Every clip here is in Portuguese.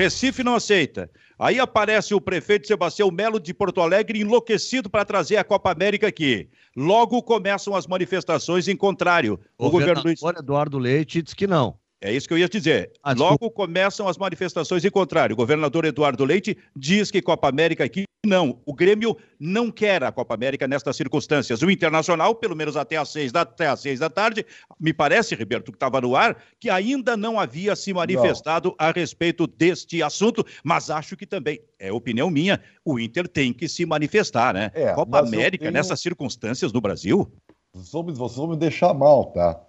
Recife não aceita. Aí aparece o prefeito Sebastião Melo de Porto Alegre enlouquecido para trazer a Copa América aqui. Logo começam as manifestações em contrário. O, o governo do Eduardo Leite diz que não. É isso que eu ia dizer. Ah, Logo começam as manifestações em contrário. O governador Eduardo Leite diz que Copa América aqui não. O Grêmio não quer a Copa América nestas circunstâncias. O Internacional, pelo menos até às seis da, até às seis da tarde, me parece, Roberto, que estava no ar, que ainda não havia se manifestado não. a respeito deste assunto, mas acho que também, é opinião minha, o Inter tem que se manifestar, né? É, Copa América tenho... nessas circunstâncias no Brasil? Vocês vão me deixar mal, tá?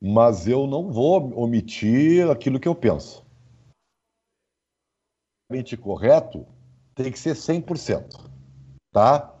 Mas eu não vou omitir aquilo que eu penso. correto tem que ser 100%, tá?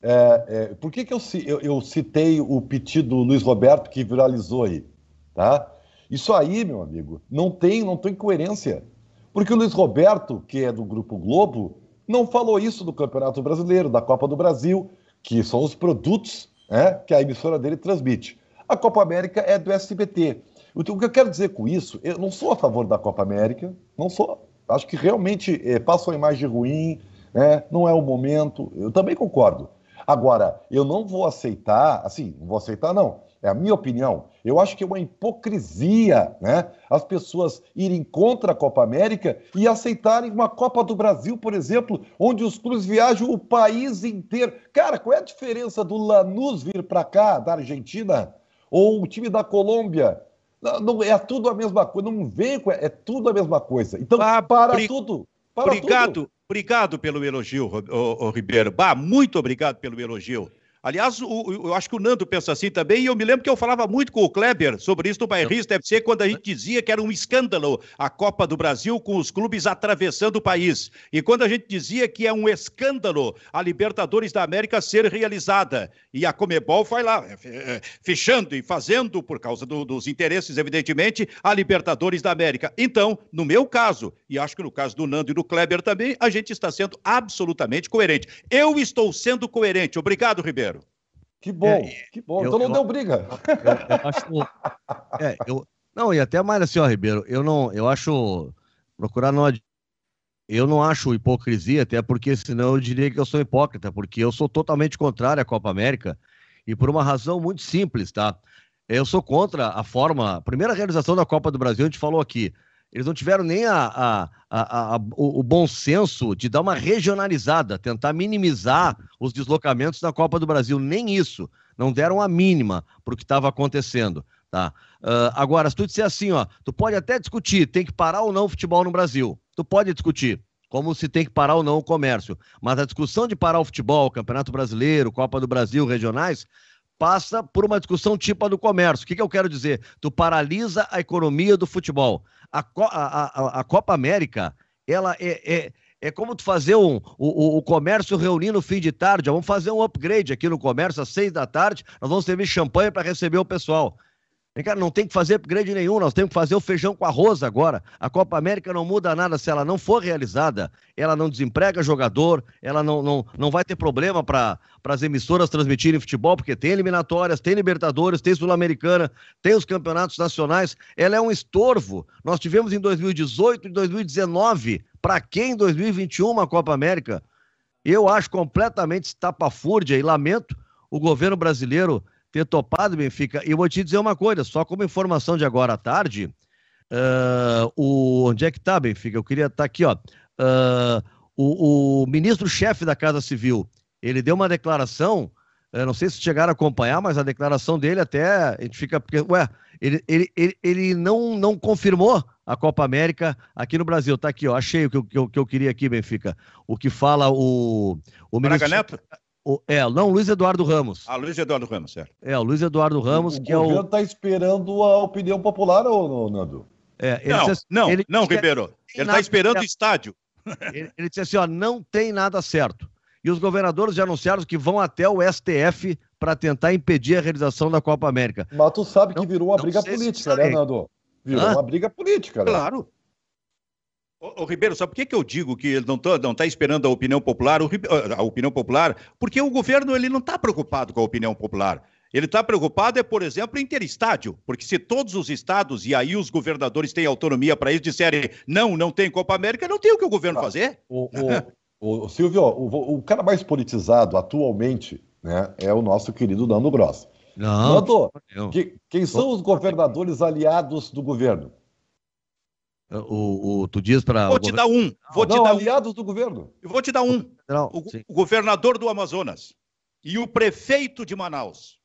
É, é, por que, que eu, eu, eu, citei o pedido do Luiz Roberto que viralizou aí, tá? Isso aí, meu amigo, não tem, não tem coerência. Porque o Luiz Roberto, que é do Grupo Globo, não falou isso do Campeonato Brasileiro, da Copa do Brasil, que são os produtos né, que a emissora dele transmite. A Copa América é do SBT. O que eu quero dizer com isso, eu não sou a favor da Copa América, não sou. Acho que realmente é, passa uma imagem ruim, né? não é o momento. Eu também concordo. Agora, eu não vou aceitar, assim, não vou aceitar, não. É a minha opinião. Eu acho que é uma hipocrisia, né? As pessoas irem contra a Copa América e aceitarem uma Copa do Brasil, por exemplo, onde os clubes viajam o país inteiro. Cara, qual é a diferença do Lanús vir para cá, da Argentina, ou o time da Colômbia. Não, não, é tudo a mesma coisa, não vem com. É tudo a mesma coisa. Então, ah, para bri... tudo. Para obrigado, tudo. obrigado pelo elogio, o, o, o Ribeiro. Bah, muito obrigado pelo elogio. Aliás, o, eu acho que o Nando pensa assim também, e eu me lembro que eu falava muito com o Kleber sobre isso no Bairrista FC, quando a gente dizia que era um escândalo a Copa do Brasil com os clubes atravessando o país. E quando a gente dizia que é um escândalo a Libertadores da América ser realizada. E a Comebol foi lá, é, é, fechando e fazendo, por causa do, dos interesses, evidentemente, a Libertadores da América. Então, no meu caso, e acho que no caso do Nando e do Kleber também, a gente está sendo absolutamente coerente. Eu estou sendo coerente. Obrigado, Ribeiro. Que bom, é, que bom. Eu, então não eu, deu briga. Eu, eu acho. É, eu, não, e até mais assim, ó, Ribeiro, eu não. Eu acho. Procurar não. Eu não acho hipocrisia, até porque senão eu diria que eu sou hipócrita, porque eu sou totalmente contrário à Copa América e por uma razão muito simples, tá? Eu sou contra a forma. A primeira realização da Copa do Brasil, a gente falou aqui, eles não tiveram nem a, a, a, o, o, bom senso de dar uma regionalizada, tentar minimizar os deslocamentos na Copa do Brasil. Nem isso. Não deram a mínima para o que estava acontecendo. Tá? Uh, agora, se tu disser assim, ó, tu pode até discutir, tem que parar ou não o futebol no Brasil. Tu pode discutir, como se tem que parar ou não o comércio. Mas a discussão de parar o futebol, Campeonato Brasileiro, Copa do Brasil, regionais, passa por uma discussão tipo a do comércio. O que, que eu quero dizer? Tu paralisa a economia do futebol a, a, a, Copa América, ela é, é, é como tu fazer um, o, o comércio reunir no fim de tarde. Vamos fazer um upgrade aqui no comércio às seis da tarde. Nós vamos servir champanhe para receber o pessoal. Cara, não tem que fazer upgrade nenhum, nós temos que fazer o feijão com arroz agora. A Copa América não muda nada se ela não for realizada. Ela não desemprega jogador, ela não, não, não vai ter problema para as emissoras transmitirem futebol, porque tem eliminatórias, tem Libertadores, tem Sul-Americana, tem os campeonatos nacionais. Ela é um estorvo. Nós tivemos em 2018 e 2019. Para quem em 2021 uma Copa América? Eu acho completamente estapafúrdia e lamento o governo brasileiro ter topado, Benfica. E eu vou te dizer uma coisa, só como informação de agora à tarde, uh, o, onde é que tá, Benfica? Eu queria estar tá aqui, ó. Uh, o, o ministro-chefe da Casa Civil, ele deu uma declaração, eu não sei se chegaram a acompanhar, mas a declaração dele até, a gente fica, porque, ué, ele, ele, ele, ele não, não confirmou a Copa América aqui no Brasil. Tá aqui, ó, achei o que eu, que que eu queria aqui, Benfica. O que fala o, o ministro... Neto? O, é, não, Luiz Eduardo Ramos. Ah, Luiz Eduardo Ramos, certo. É, o Luiz Eduardo Ramos, o, que o é o. O governo está esperando a opinião popular, ou Nando? É, ele não, disse, não, ele não, Ribeiro. Ele está esperando certo. o estádio. Ele, ele disse assim: ó, não tem nada certo. E os governadores já anunciaram que vão até o STF para tentar impedir a realização da Copa América. Mas tu sabe que virou uma briga política, né, Nando? Virou Hã? uma briga política, né? Claro. Ô, ô, Ribeiro, sabe por que, que eu digo que ele não está não tá esperando a opinião popular? O, a opinião popular, porque o governo ele não está preocupado com a opinião popular. Ele está preocupado, é, por exemplo, em ter estádio, porque se todos os estados e aí os governadores têm autonomia para isso, disserem não, não tem Copa América, não tem o que o governo ah, fazer. O, o, o Silvio, o, o, cara mais politizado atualmente né, é o nosso querido Nando Gross. Não, Nando, que, quem são os governadores aliados do governo? O, o, tu diz para. Vou te dar um. Vou não, te dar aliados um. do governo. Eu vou te dar um. o, o governador do Amazonas e o prefeito de Manaus.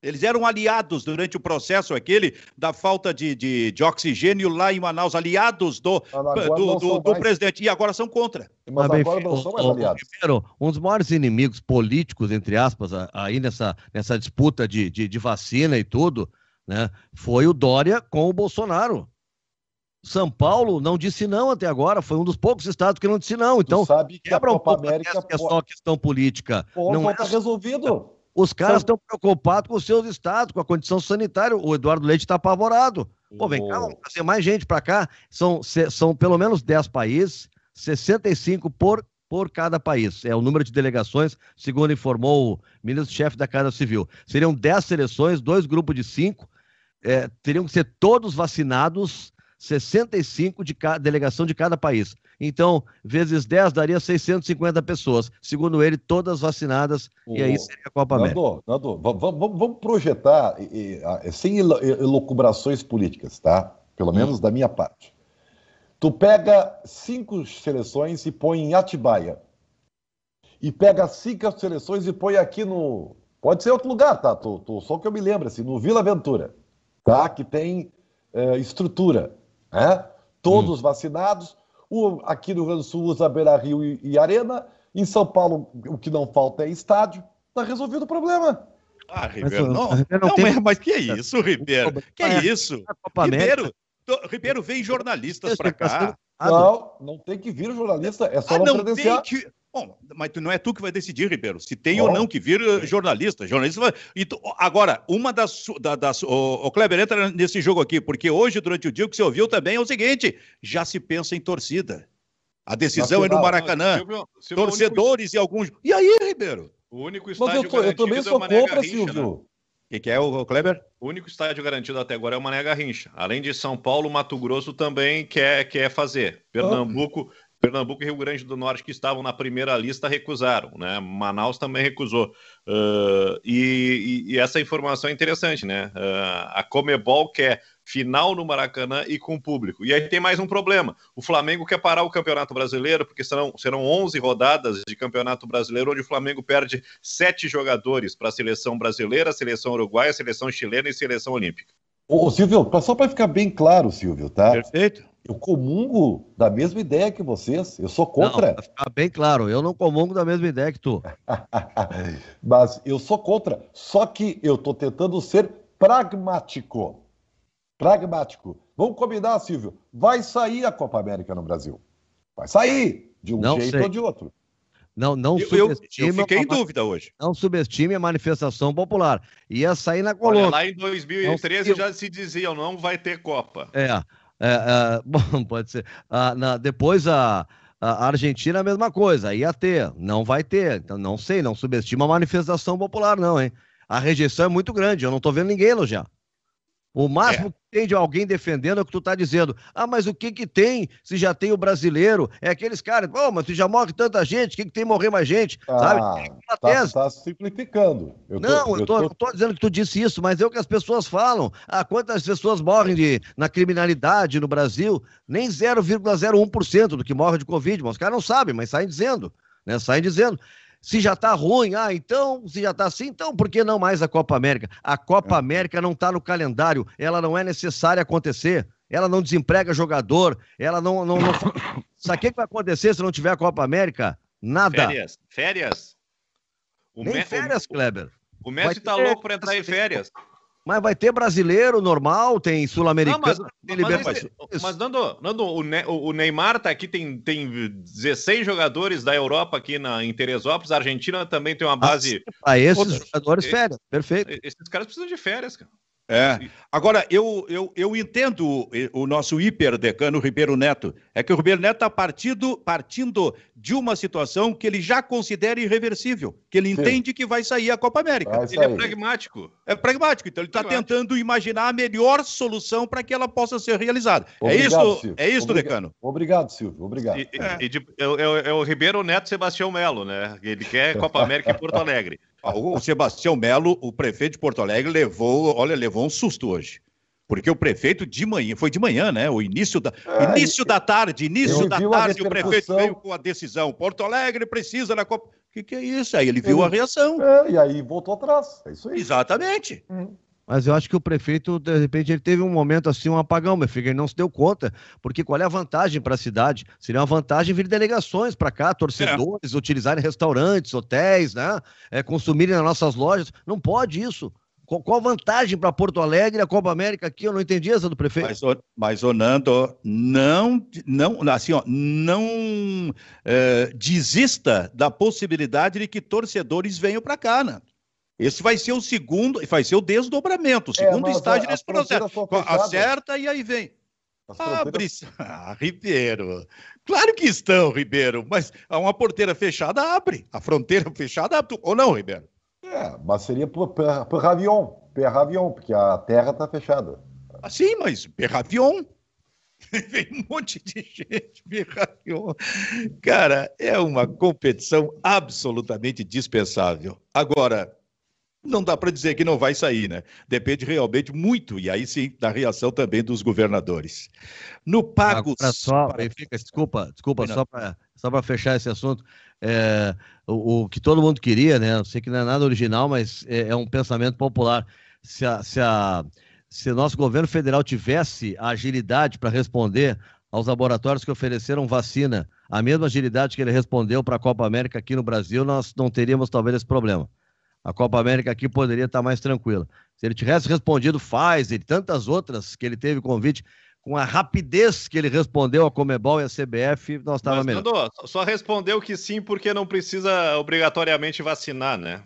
Eles eram aliados durante o processo aquele da falta de, de, de oxigênio lá em Manaus, aliados do, do, do, do presidente, e agora são contra. Mas agora não são mais aliados. Primeiro, um dos maiores inimigos políticos, entre aspas, aí nessa, nessa disputa de, de, de vacina e tudo, né, foi o Dória com o Bolsonaro. São Paulo não disse não até agora, foi um dos poucos estados que não disse não. Então, tu sabe que quebra a Copa um América que é só questão política. Pô, não está é... resolvido. Os caras estão preocupados com os seus estados, com a condição sanitária. O Eduardo Leite está apavorado. Pô, vem cá, vamos trazer mais gente para cá. São, são pelo menos 10 países, 65 por, por cada país. É o número de delegações, segundo informou o ministro-chefe da Casa Civil. Seriam 10 seleções, dois grupos de cinco. É, teriam que ser todos vacinados 65 de cada delegação de cada país. Então, vezes 10 daria 650 pessoas. Segundo ele, todas vacinadas, e aí seria a Copa América. Nando, vamos projetar, sem elucubrações políticas, tá? Pelo menos hum. da minha parte. Tu pega cinco seleções e põe em Atibaia. E pega cinco seleções e põe aqui no. Pode ser outro lugar, tá? Tô, tô, só que eu me lembro, assim, no Vila Aventura, tá? Que tem é, estrutura. Né? Todos hum. vacinados. O, aqui no Rio Grande do Sul usa Beira Rio e, e, Arena. Em São Paulo, o que não falta é estádio. Está resolvido o problema. Ah, Ribeiro, não, não, não tem... mas que é isso, Ribeiro? Que é isso? Ribeiro, Ribeiro, vem jornalistas para cá. Não, não tem que vir jornalista, é só ah, não, não credenciar. Tem que... Bom, mas não é tu que vai decidir, Ribeiro, se tem oh. ou não que vir eh, jornalista. Jornalista vai... tu... Agora, uma das. Da, das... O, o Kleber entra nesse jogo aqui, porque hoje, durante o dia, o que você ouviu também é o seguinte: já se pensa em torcida. A decisão é no Maracanã. Silvio, Silvio, Torcedores único... e alguns. E aí, Ribeiro? O único estádio eu, tô, eu também é sou é contra, Silvio. Né? O que, que, é o Kleber? O único estádio garantido até agora é o Mané Garrincha. Além de São Paulo, Mato Grosso também quer, quer fazer. Pernambuco, Pernambuco e Rio Grande do Norte, que estavam na primeira lista, recusaram, né? Manaus também recusou. Uh, e, e, essa informação é interessante, né? Uh, a Comebol quer final no Maracanã e com público. E aí tem mais um problema. O Flamengo quer parar o Campeonato Brasileiro, porque serão, serão 11 rodadas de Campeonato Brasileiro, onde o Flamengo perde sete jogadores para a seleção brasileira, a seleção uruguaia, a seleção chilena e a seleção olímpica. Ô, Silvio, só para ficar bem claro, Silvio, tá? Perfeito. Eu comungo da mesma ideia que vocês. Eu sou contra. Não, ficar bem claro, eu não comungo da mesma ideia que tu. Mas eu sou contra. Só que eu estou tentando ser pragmático. Pragmático. Vamos combinar, Silvio. Vai sair a Copa América no Brasil. Vai sair, de um não jeito sei. ou de outro. Não, não eu, subestime. Eu, fiquei em dúvida hoje. Não subestime a manifestação popular. Ia sair na Colômbia. Olha, lá em 2013 não, já se dizia, não vai ter Copa. É. É, é, bom, pode ser. Ah, na, depois a, a Argentina, a mesma coisa, ia ter, não vai ter. Então, não sei, não subestima a manifestação popular, não, hein? A rejeição é muito grande, eu não tô vendo ninguém elogiar. O máximo é. que tem de alguém defendendo é o que tu tá dizendo. Ah, mas o que que tem se já tem o brasileiro? É aqueles caras, pô, mas se já morre tanta gente, o que que tem morrer mais gente? Ah, Sabe? Tá, tá, simplificando. Eu tô, não, eu tô, eu tô... tô, dizendo que tu disse isso, mas é o que as pessoas falam. Ah, quantas pessoas morrem de, na criminalidade no Brasil? Nem 0,01% do que morre de Covid, mas os caras não sabem, mas saem dizendo, né? Saem dizendo. Se já está ruim, ah, então, se já está assim, então por que não mais a Copa América? A Copa é. América não está no calendário, ela não é necessária acontecer, ela não desemprega jogador, ela não. não, não... Sabe o que vai acontecer se não tiver a Copa América? Nada. Férias. Férias. O Nem Me... férias, Kleber. O Messi está louco para entrar em férias. Mas vai ter brasileiro normal, tem sul-americano, tem libertadores. Mas, mas, Nando, Nando o, ne o Neymar tá aqui, tem, tem 16 jogadores da Europa aqui na, em Teresópolis. A Argentina também tem uma ah, base. Ah, esses jogadores, férias, perfeito. Esses caras precisam de férias, cara. É. Agora, eu, eu, eu entendo o, nosso hiperdecano Ribeiro Neto. É que o Ribeiro Neto está partindo, partindo de uma situação que ele já considera irreversível, que ele Sim. entende que vai sair a Copa América. Ele é pragmático. É pragmático, então ele está tentando imaginar a melhor solução para que ela possa ser realizada. É obrigado, é isso, Silvio. é isso, obrigado. decano. Obrigado, Silvio. Obrigado. E, é. E de, é, é, é, o Ribeiro Neto Sebastião Melo, né? Ele quer Copa América em Porto Alegre. O Sebastião Melo, o prefeito de Porto Alegre, levou, olha, levou um susto hoje. Porque o prefeito de manhã, foi de manhã, né? O início da, é, início da tarde, início da tarde, o prefeito veio com a decisão. Porto Alegre precisa da Copa. O que, que é isso? Aí ele viu ele, a reação. É, e aí voltou atrás. É isso aí. Exatamente. Hum. Mas eu acho que o prefeito, de repente, ele teve um momento assim, um apagão, meu filho, ele não se deu conta, porque qual é a vantagem para a cidade? Seria uma vantagem vir delegações para cá, torcedores, é. utilizarem restaurantes, hotéis, né? É, consumirem nas nossas lojas. Não pode isso. Qual, qual a vantagem para Porto Alegre, a Copa América aqui? Eu não entendi essa do prefeito. Mas, mas Nando, não, não, assim, ó, não é, desista da possibilidade de que torcedores venham para cá, né? Esse vai ser o segundo, vai ser o desdobramento, o é, segundo é, estágio nesse processo. Acerta e aí vem. Abre. Ah, Ribeiro. Claro que estão, Ribeiro, mas uma porteira fechada abre. A fronteira fechada abre. Ou não, Ribeiro? É, mas seria por, por, por avião, per avião, porque a terra está fechada. Ah, sim, mas per avião. Vem um monte de gente, avião. Cara, é uma competição absolutamente dispensável. Agora, não dá para dizer que não vai sair, né? Depende realmente muito, e aí sim, da reação também dos governadores. No Pago. Só, para... desculpa, desculpa, só para só fechar esse assunto. É, o, o, que todo mundo queria, né? Eu sei que não é nada original, mas é, é um pensamento popular. Se, a, se, a, se nosso governo federal tivesse a agilidade para responder aos laboratórios que ofereceram vacina, a mesma agilidade que ele respondeu para a Copa América aqui no Brasil, nós não teríamos talvez esse problema a Copa América aqui poderia estar mais tranquila. Se ele tivesse respondido Pfizer e tantas outras que ele teve convite, com a rapidez que ele respondeu a Comebol e a CBF, nós estávamos melhor. Só respondeu que sim, porque não precisa obrigatoriamente vacinar, né?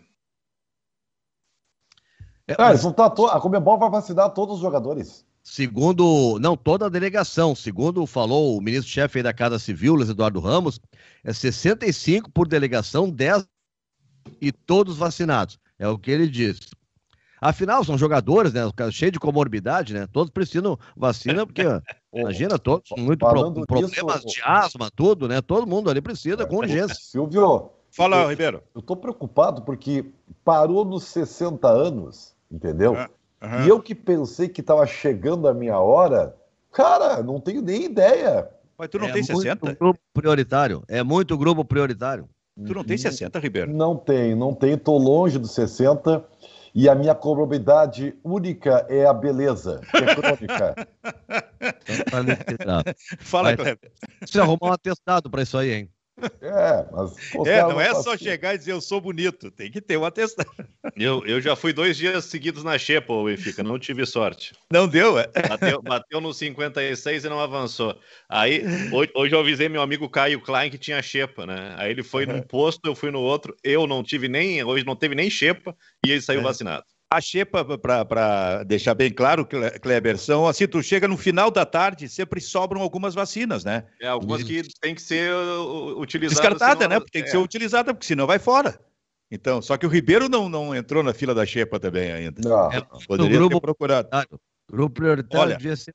É, ah, mas... tá to... A Comebol vai vacinar todos os jogadores. Segundo, não, toda a delegação, segundo falou o ministro-chefe da Casa Civil, Luiz Eduardo Ramos, é 65 por delegação, 10 e todos vacinados. É o que ele disse. Afinal, são jogadores, né? Cheio de comorbidade, né? Todos precisam vacina, porque imagina, todos muito pro, problemas de asma, tudo, né? Todo mundo ali precisa com urgência. Silvio, fala, eu, Ribeiro. Eu tô preocupado porque parou nos 60 anos, entendeu? Uhum. E eu que pensei que estava chegando a minha hora, cara, não tenho nem ideia. Mas tu não é tem 60? Muito grupo prioritário. É muito grupo prioritário. Tu não tem 60, Ribeiro? Não tenho, não tenho. Estou longe dos 60 e a minha comorbidade única é a beleza, que é crônica. Fala, Kleber. Você arrumar um atestado para isso aí, hein? É, mas. É, não é só chegar e dizer eu sou bonito, tem que ter um atestado. Eu, eu já fui dois dias seguidos na Xepa, o Benfica, não tive sorte. Não deu, é? Bateu, bateu no 56 e não avançou. Aí, hoje, hoje eu avisei meu amigo Caio Klein que tinha Xepa, né? Aí ele foi uhum. num posto, eu fui no outro, eu não tive nem, hoje não teve nem Xepa e ele saiu é. vacinado. A xepa, para deixar bem claro, Kleber, são assim, tu chega no final da tarde, sempre sobram algumas vacinas, né? É, algumas que tem que ser utilizadas. Descartada, né? Porque tem que ser é. utilizada, porque senão vai fora. Então, só que o Ribeiro não, não entrou na fila da xepa também ainda. Não. É, Poderia grupo, ter procurado. Grupo prioritário Olha, devia ser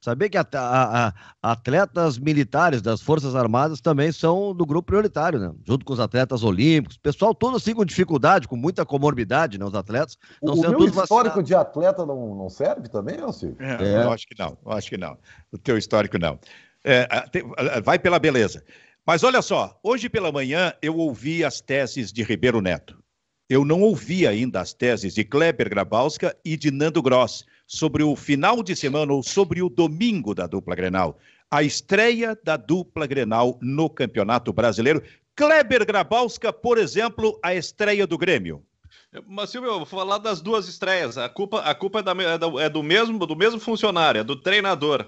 Saber que a, a, a, atletas militares das Forças Armadas também são do grupo prioritário, né? Junto com os atletas olímpicos, pessoal todo assim com dificuldade, com muita comorbidade, né? Os atletas. O, o meu histórico de atleta não, não serve também, Elcio? É, é. Eu acho que não, eu acho que não. O teu histórico não. É, vai pela beleza. Mas olha só, hoje pela manhã eu ouvi as teses de Ribeiro Neto. Eu não ouvi ainda as teses de Kleber Grabowska e de Nando Gross sobre o final de semana ou sobre o domingo da dupla Grenal. A estreia da dupla Grenal no Campeonato Brasileiro. Kleber Grabowska, por exemplo, a estreia do Grêmio. Mas, Silvio, eu vou falar das duas estreias. A culpa, a culpa é, da, é, do, mesmo, do mesmo funcionário, é do treinador.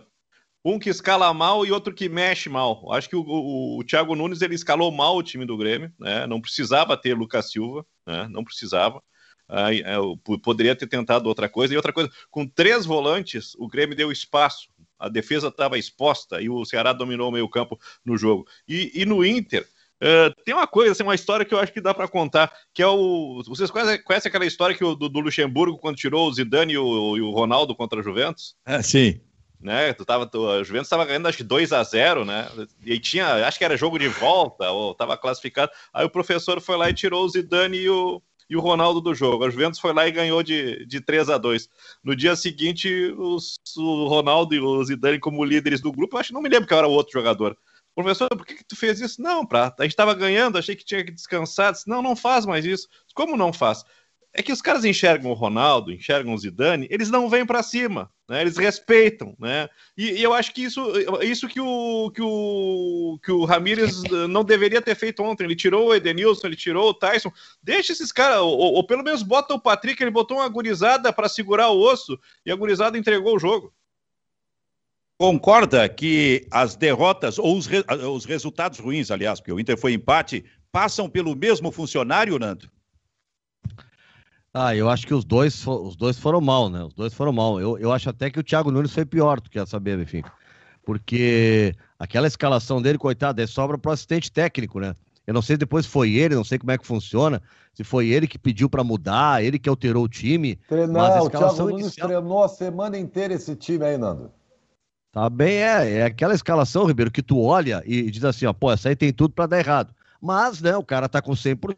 Um que escala mal e outro que mexe mal. Acho que o, o, o Thiago Nunes ele escalou mal o time do Grêmio, né? não precisava ter Lucas Silva, né? não precisava. Eu poderia ter tentado outra coisa. E outra coisa, com três volantes, o Grêmio deu espaço. A defesa estava exposta e o Ceará dominou o meio-campo no jogo. E, e no Inter, Uh, tem uma coisa, assim, uma história que eu acho que dá para contar, que é o. Vocês conhecem, conhecem aquela história que o, do, do, Luxemburgo, quando tirou o Zidane e o, e o Ronaldo contra a Juventus? Ah, sim. Né? Tu tava, tu, a Juventus estava ganhando acho que 2 a 0 né? E tinha, acho que era jogo de volta, ou estava classificado. Aí o professor foi lá e tirou o Zidane e o, e o Ronaldo do jogo. A Juventus foi lá e ganhou de, de 3 a 2 No dia seguinte, os, o Ronaldo e o Zidane, como líderes do grupo, acho que não me lembro que era o outro jogador professor, por que, que tu fez isso? Não, pra, a gente estava ganhando, achei que tinha que descansar. Disse, não, não faz mais isso. Como não faz? É que os caras enxergam o Ronaldo, enxergam o Zidane, eles não vêm para cima, né? Eles respeitam, né? E, e, eu acho que isso, isso que o que o que o Ramires não deveria ter feito ontem. Ele tirou o Edenilson, ele tirou o Tyson. Deixa esses caras, ou, ou, pelo menos bota o Patrick. Ele botou uma gurizada para segurar o osso e a gurizada entregou o jogo. Concorda que as derrotas, ou os, re, os resultados ruins, aliás, porque o Inter foi empate, passam pelo mesmo funcionário, Nando? Ah, eu acho que os dois, os dois foram mal, né? Os dois foram mal. Eu, eu acho até que o Thiago Nunes foi pior, tu quer saber, enfim. Porque aquela escalação dele, coitado, é sobra pro assistente técnico, né? Eu não sei se depois foi ele, não sei como é que funciona, se foi ele que pediu para mudar, ele que alterou o time. Treinar, mas a escalação o Thiago Nunes inicial... treinou a semana inteira esse time aí, Nando. Tá bem, é, é aquela escalação, Ribeiro, que tu olha e diz assim, ó, pô, essa aí tem tudo para dar errado. Mas, né, o cara tá com 100%.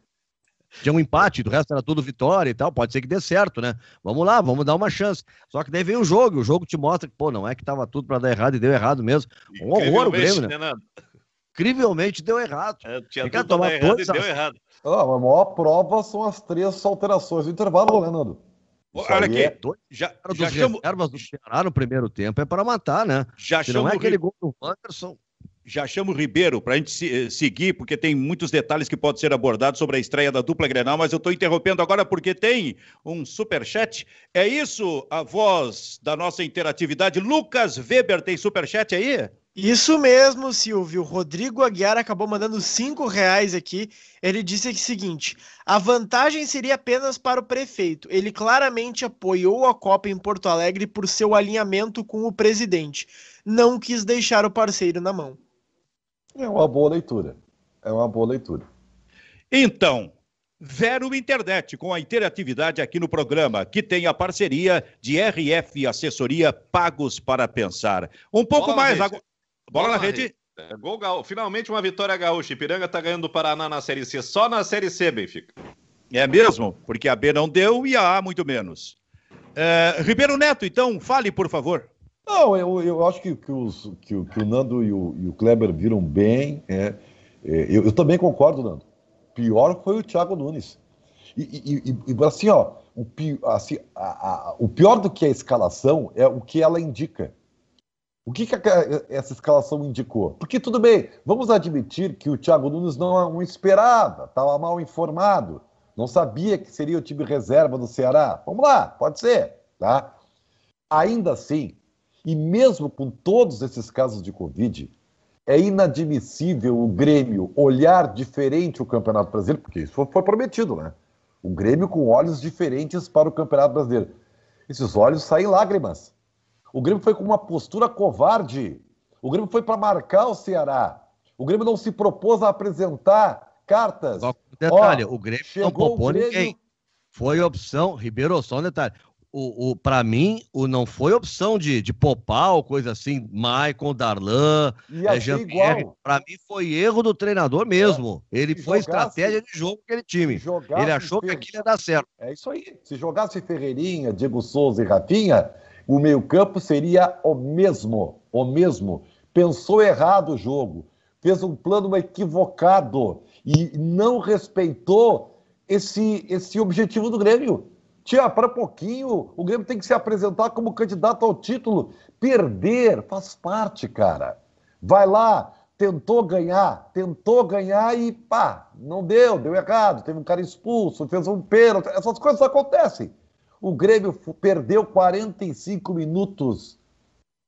Tinha um empate, do resto era tudo vitória e tal, pode ser que dê certo, né? Vamos lá, vamos dar uma chance. Só que daí vem o jogo, o jogo te mostra que, pô, não é que tava tudo para dar errado e deu errado mesmo. Um horror o Grêmio, né? né Incrivelmente deu errado. É, tinha tudo tomar errado dois, e deu errado. Ah, a maior prova são as três alterações do intervalo, né, Nando? Olha aqui, é... já, já chamo... reservas do Ceará no primeiro tempo é para matar, né? Já Se não é aquele gol do Anderson. Já chamo o Ribeiro para a gente se, eh, seguir, porque tem muitos detalhes que podem ser abordados sobre a estreia da dupla Grenal, mas eu estou interrompendo agora porque tem um super chat. É isso a voz da nossa interatividade. Lucas Weber tem super chat aí? Isso mesmo, Silvio. Rodrigo Aguiar acabou mandando cinco reais aqui. Ele disse o seguinte: a vantagem seria apenas para o prefeito. Ele claramente apoiou a Copa em Porto Alegre por seu alinhamento com o presidente. Não quis deixar o parceiro na mão. É uma boa leitura. É uma boa leitura. Então, Vero Internet, com a interatividade aqui no programa, que tem a parceria de RF Assessoria Pagos para Pensar. Um pouco Bola mais. Agora... Bola, Bola na rede. rede. É, gol gaúcho. Finalmente uma vitória gaúcha. Ipiranga tá ganhando do Paraná na Série C. Só na Série C, Benfica. É mesmo? Porque a B não deu e a A muito menos. É, Ribeiro Neto, então, fale, por favor. Não, eu, eu acho que, que, os, que, que o Nando e o, e o, Kleber viram bem. É, é, eu, eu, também concordo, Nando. Pior foi o Thiago Nunes. E, e, e assim, ó, o, assim, a, a, o pior do que a escalação é o que ela indica. O que, que essa escalação indicou? Porque tudo bem, vamos admitir que o Thiago Nunes não esperava, estava mal informado, não sabia que seria o time reserva do Ceará. Vamos lá, pode ser, tá? Ainda assim, e mesmo com todos esses casos de Covid, é inadmissível o Grêmio olhar diferente o Campeonato Brasileiro, porque isso foi prometido, né? O Grêmio com olhos diferentes para o Campeonato Brasileiro. Esses olhos saem lágrimas. O Grêmio foi com uma postura covarde. O Grêmio foi para marcar o Ceará. O Grêmio não se propôs a apresentar cartas. Só um detalhe, Ó, o Grêmio não poupou Grêmio... ninguém. Foi opção, Ribeiro, só um detalhe. O, o, para mim, o não foi opção de, de popar ou coisa assim, Maicon, Darlan, é, Jean-Pierre. Para mim foi erro do treinador mesmo. É. Ele Se foi jogasse, estratégia de jogo aquele time. Ele achou que aquilo ia dar certo. É isso aí. Se jogasse Ferreirinha, Diego Souza e Rafinha, o meio-campo seria o mesmo, o mesmo. Pensou errado o jogo, fez um plano equivocado e não respeitou esse, esse objetivo do Grêmio. Tia, para pouquinho, o Grêmio tem que se apresentar como candidato ao título. Perder faz parte, cara. Vai lá, tentou ganhar, tentou ganhar e pá, não deu, deu errado. Teve um cara expulso, fez um pênalti. Essas coisas acontecem. O Grêmio perdeu 45 minutos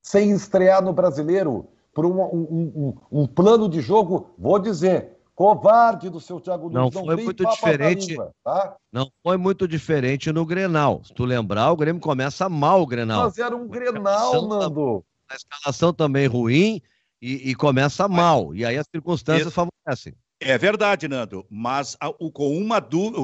sem estrear no brasileiro por um, um, um, um plano de jogo, vou dizer, Covarde do seu Thiago Nunes. Não, não foi muito diferente. Língua, tá? Não foi muito diferente no Grenal. Se tu lembrar, o Grêmio começa mal o Grenal. Mas era um Grenal, Nando. A escalação também ruim e, e começa mal. E aí as circunstâncias Isso. favorecem. É verdade, Nando, mas com uma,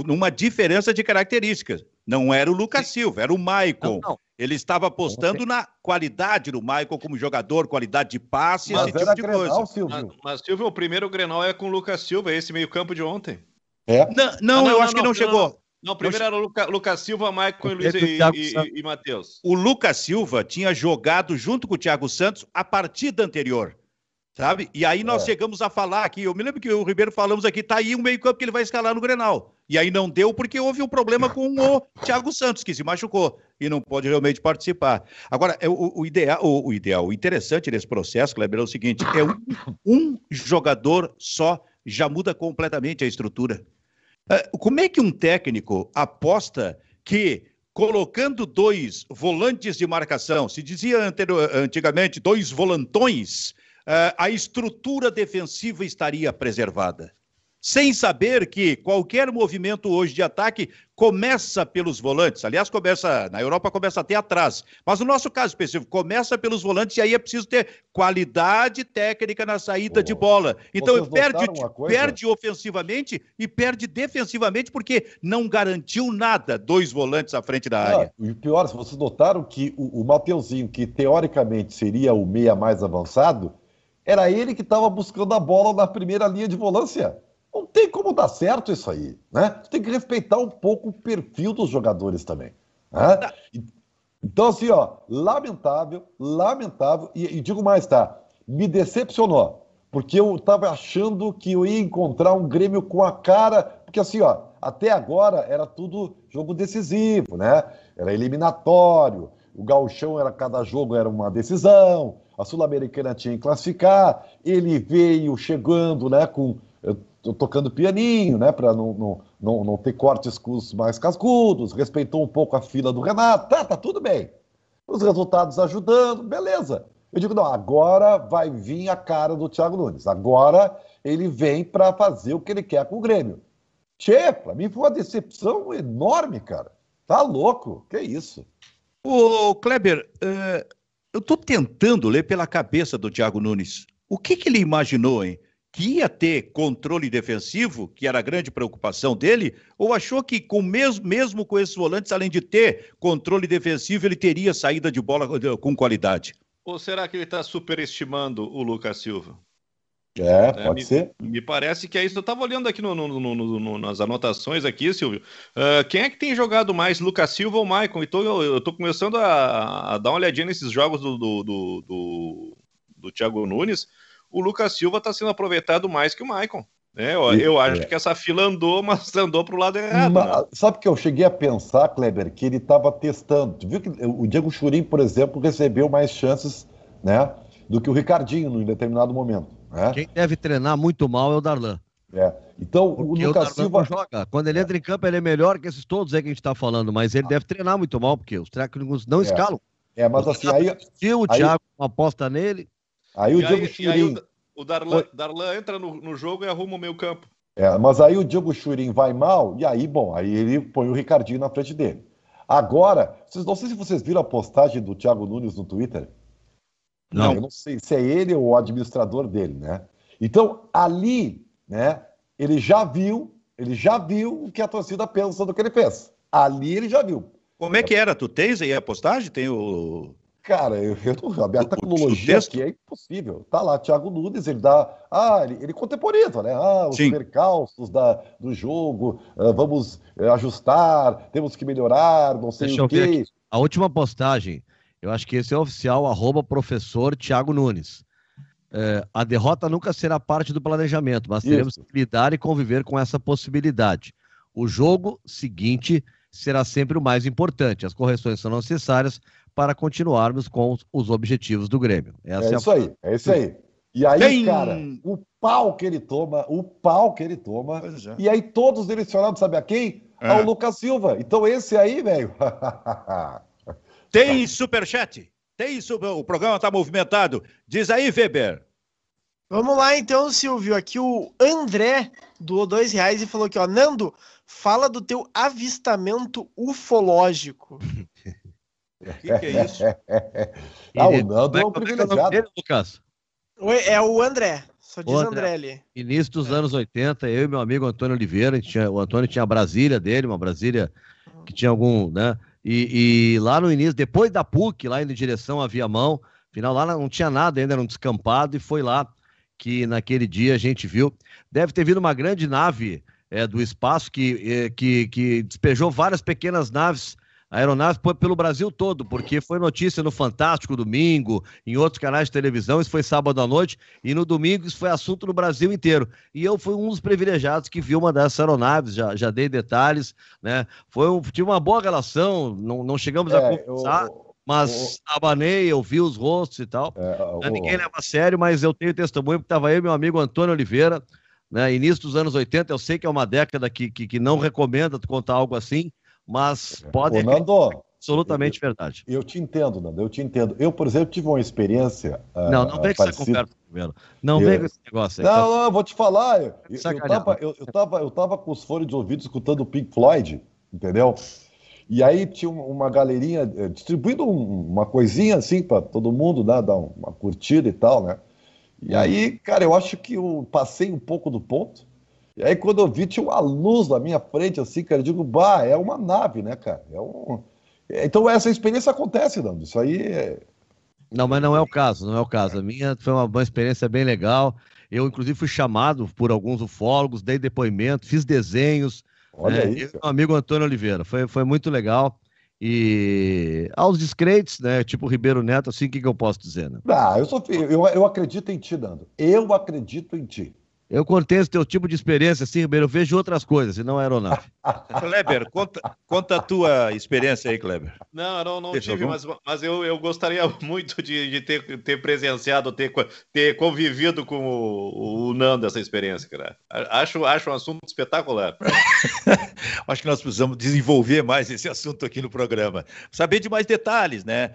uma diferença de características. Não era o Lucas Silva, era o Maicon. Não, não. Ele estava apostando na qualidade do Maicon como jogador, qualidade de passe, mas esse tipo de Grenal, coisa. Silvio. Mas, mas, Silvio, o primeiro Grenal é com o Lucas Silva, esse meio-campo de ontem. É? Não, não, ah, não eu acho que não, chegou. Não, primeiro era o Luca, Lucas Silva, Maicon e Luiz e, e, e Matheus. O Lucas Silva tinha jogado junto com o Thiago Santos a partida anterior. Sabe? E aí nós é. chegamos a falar aqui, eu me lembro que o Ribeiro falamos aqui, tá aí um meio-campo que ele vai escalar no Grenal. E aí não deu porque houve um problema com o Thiago Santos, que se machucou e não pode realmente participar. Agora, é o, o ideal, o, o, ideal, o interessante nesse processo, Kleber, é o seguinte: é um, um jogador só já muda completamente a estrutura. É, como é que um técnico aposta que colocando dois volantes de marcação, se dizia antigamente dois volantões, a estrutura defensiva estaria preservada. Sem saber que qualquer movimento hoje de ataque começa pelos volantes. Aliás, começa na Europa começa até atrás. Mas no nosso caso específico, começa pelos volantes e aí é preciso ter qualidade técnica na saída de bola. Então perde, perde ofensivamente e perde defensivamente porque não garantiu nada dois volantes à frente da área. Ah, e pior, vocês notaram que o, o Mateuzinho, que teoricamente seria o meia mais avançado, era ele que estava buscando a bola na primeira linha de volância. Não tem como dar certo isso aí, né? tem que respeitar um pouco o perfil dos jogadores também. Né? Então, assim, ó, lamentável, lamentável, e, e digo mais, tá? Me decepcionou, porque eu estava achando que eu ia encontrar um Grêmio com a cara, porque assim, ó, até agora era tudo jogo decisivo, né? Era eliminatório, o gauchão era cada jogo era uma decisão, a Sul-Americana tinha que classificar, ele veio chegando né, com eh, tocando pianinho, né, para não, não, não, não, ter cortes mais cascudos, respeitou um pouco a fila do Renato, tá, tá tudo bem. Os resultados ajudando, beleza. Eu digo, não, agora vai vir a cara do Thiago Nunes, agora ele vem para fazer o que ele quer com o Grêmio. Tchê, pra mim foi uma decepção enorme, cara. Tá louco, que isso. Ô, Kleber, uh eu estou tentando ler pela cabeça do Thiago Nunes. O que, que ele imaginou, hein? Que ia ter controle defensivo, que era a grande preocupação dele, ou achou que com mesmo, mesmo com esses volantes, além de ter controle defensivo, ele teria saída de bola com qualidade? Ou será que ele está superestimando o Lucas Silva? É, é, pode me, ser. Me parece que é isso. Eu estava olhando aqui no, no, no, nas anotações aqui, Silvio. Uh, quem é que tem jogado mais, Lucas Silva ou Maicon? Então eu, estou começando a, a, dar uma olhadinha nesses jogos do, do, do, do, do Thiago Nunes. O Lucas Silva está sendo aproveitado mais que o Maicon. É, eu, eu acho é. que essa fila andou, mas andou para o lado errado. Mas, né? Sabe que eu cheguei a pensar, Kleber, que ele estava testando. Tu viu que o Diego Churim, por exemplo, recebeu mais chances né, do que o Ricardinho em determinado momento. É? Quem deve treinar muito mal é o Darlan. É. Então, Porque o Lucas o Silva. Joga. Quando ele entra em campo, ele é melhor que esses todos aí que a gente está falando, mas ele ah. deve treinar muito mal, porque os técnicos não é. escalam. É, mas assim, aí. Se o aí... Thiago aposta nele. Aí o Diego Churin. O Darlan, Darlan entra no, no, jogo e arruma o meio campo. É, mas aí o Diego Churin vai mal, e aí, bom, aí ele põe o Ricardinho na frente dele. Agora, vocês, não sei se vocês viram a postagem do Thiago Nunes no Twitter. Não. Eu não sei se é ele ou o administrador dele, né? Então, ali, né, ele já viu, ele já viu o que a torcida pensa do que ele fez. Ali ele já viu. Como é que era? Tu tens aí a postagem? Tem o. Cara, eu, eu, a minha tecnologia aqui é impossível. Tá lá, Thiago Nunes, ele dá. Ah, ele, ele contemporiza, né? Ah, os Sim. percalços da, do jogo, ah, vamos eh, ajustar, temos que melhorar, não sei Deixa o quê. A última postagem eu acho que esse é oficial, arroba professor Tiago Nunes. É, a derrota nunca será parte do planejamento, mas teremos Isso. que lidar e conviver com essa possibilidade. O jogo seguinte será sempre o mais importante. As correções são necessárias para continuarmos com os objetivos do Grêmio. Essa é, é isso a... aí, é isso aí. E aí, Bem... cara, o pau que ele toma, o pau que ele toma. É. E aí todos direcionados, sabe a quem? É. Ao Lucas Silva. Então esse aí, velho. Tem superchat? Tem super... O programa está movimentado. Diz aí, Weber. Vamos lá então, Silvio. Aqui o André doou dois reais e falou aqui, ó, Nando, fala do teu avistamento ufológico. O que, que é isso? ah, o Nando é um privilegiado. Dele, Lucas? Oi, é o André. Só diz André, André ali. Início dos é. anos 80, eu e meu amigo Antônio Oliveira, tinha, o Antônio tinha a Brasília dele, uma Brasília que tinha algum, né? E, e, lá no início, depois da PUC, lá indo em direção à Viamão, afinal lá não tinha nada ainda, era um descampado, e foi lá que naquele dia a gente viu. Deve ter vindo uma grande nave é, do espaço que, é, que, que despejou várias pequenas naves aeronaves pelo Brasil todo, porque foi notícia no Fantástico domingo, em outros canais de televisão, isso foi sábado à noite, e no domingo isso foi assunto no Brasil inteiro. E eu fui um dos privilegiados que viu uma dessas aeronaves, já, já dei detalhes, né? Foi um, tive uma boa relação, não, não chegamos é, a conversar. Eu... Mas o... abanei, eu vi os rostos e tal. É, o... Ninguém leva a sério, mas eu tenho testemunho, porque estava e meu amigo Antônio Oliveira, né, início dos anos 80. Eu sei que é uma década que, que, que não recomenda contar algo assim, mas pode Ô, Nando, absolutamente eu, verdade. Eu te entendo, Nando, eu te entendo. Eu, por exemplo, tive uma experiência. Ah, não, não vem com essa conversa primeiro. Não eu... vem com esse negócio aí. Não, tá... não, eu vou te falar. Eu, eu, tava, eu, eu, tava, eu tava com os fones de ouvido escutando o Pink Floyd, entendeu? E aí tinha uma galerinha eh, distribuindo uma coisinha assim para todo mundo, né? Dar uma curtida e tal, né? E aí, cara, eu acho que eu passei um pouco do ponto. E aí, quando eu vi, tinha uma luz na minha frente, assim, cara, eu digo, bah, é uma nave, né, cara? É um... Então, essa experiência acontece, Nando. Isso aí é... Não, mas não é o caso, não é o caso. A minha foi uma, uma experiência bem legal. Eu, inclusive, fui chamado por alguns ufólogos, dei depoimento, fiz desenhos. Olha né? isso. meu amigo Antônio Oliveira. Foi, foi muito legal. E aos discretos, né? Tipo Ribeiro Neto, assim, o que, que eu posso dizer? Né? Ah, eu, sou, eu, eu acredito em ti, Nando. Eu acredito em ti. Eu contei esse teu tipo de experiência, assim, Ribeiro, eu vejo outras coisas, e não aeronave. Kleber, conta, conta a tua experiência aí, Kleber. Não, não, não tive, mas, mas eu, eu gostaria muito de, de ter, ter presenciado, ter, ter convivido com o, o Nando essa experiência, cara. Acho, acho um assunto espetacular. acho que nós precisamos desenvolver mais esse assunto aqui no programa. Saber de mais detalhes, né?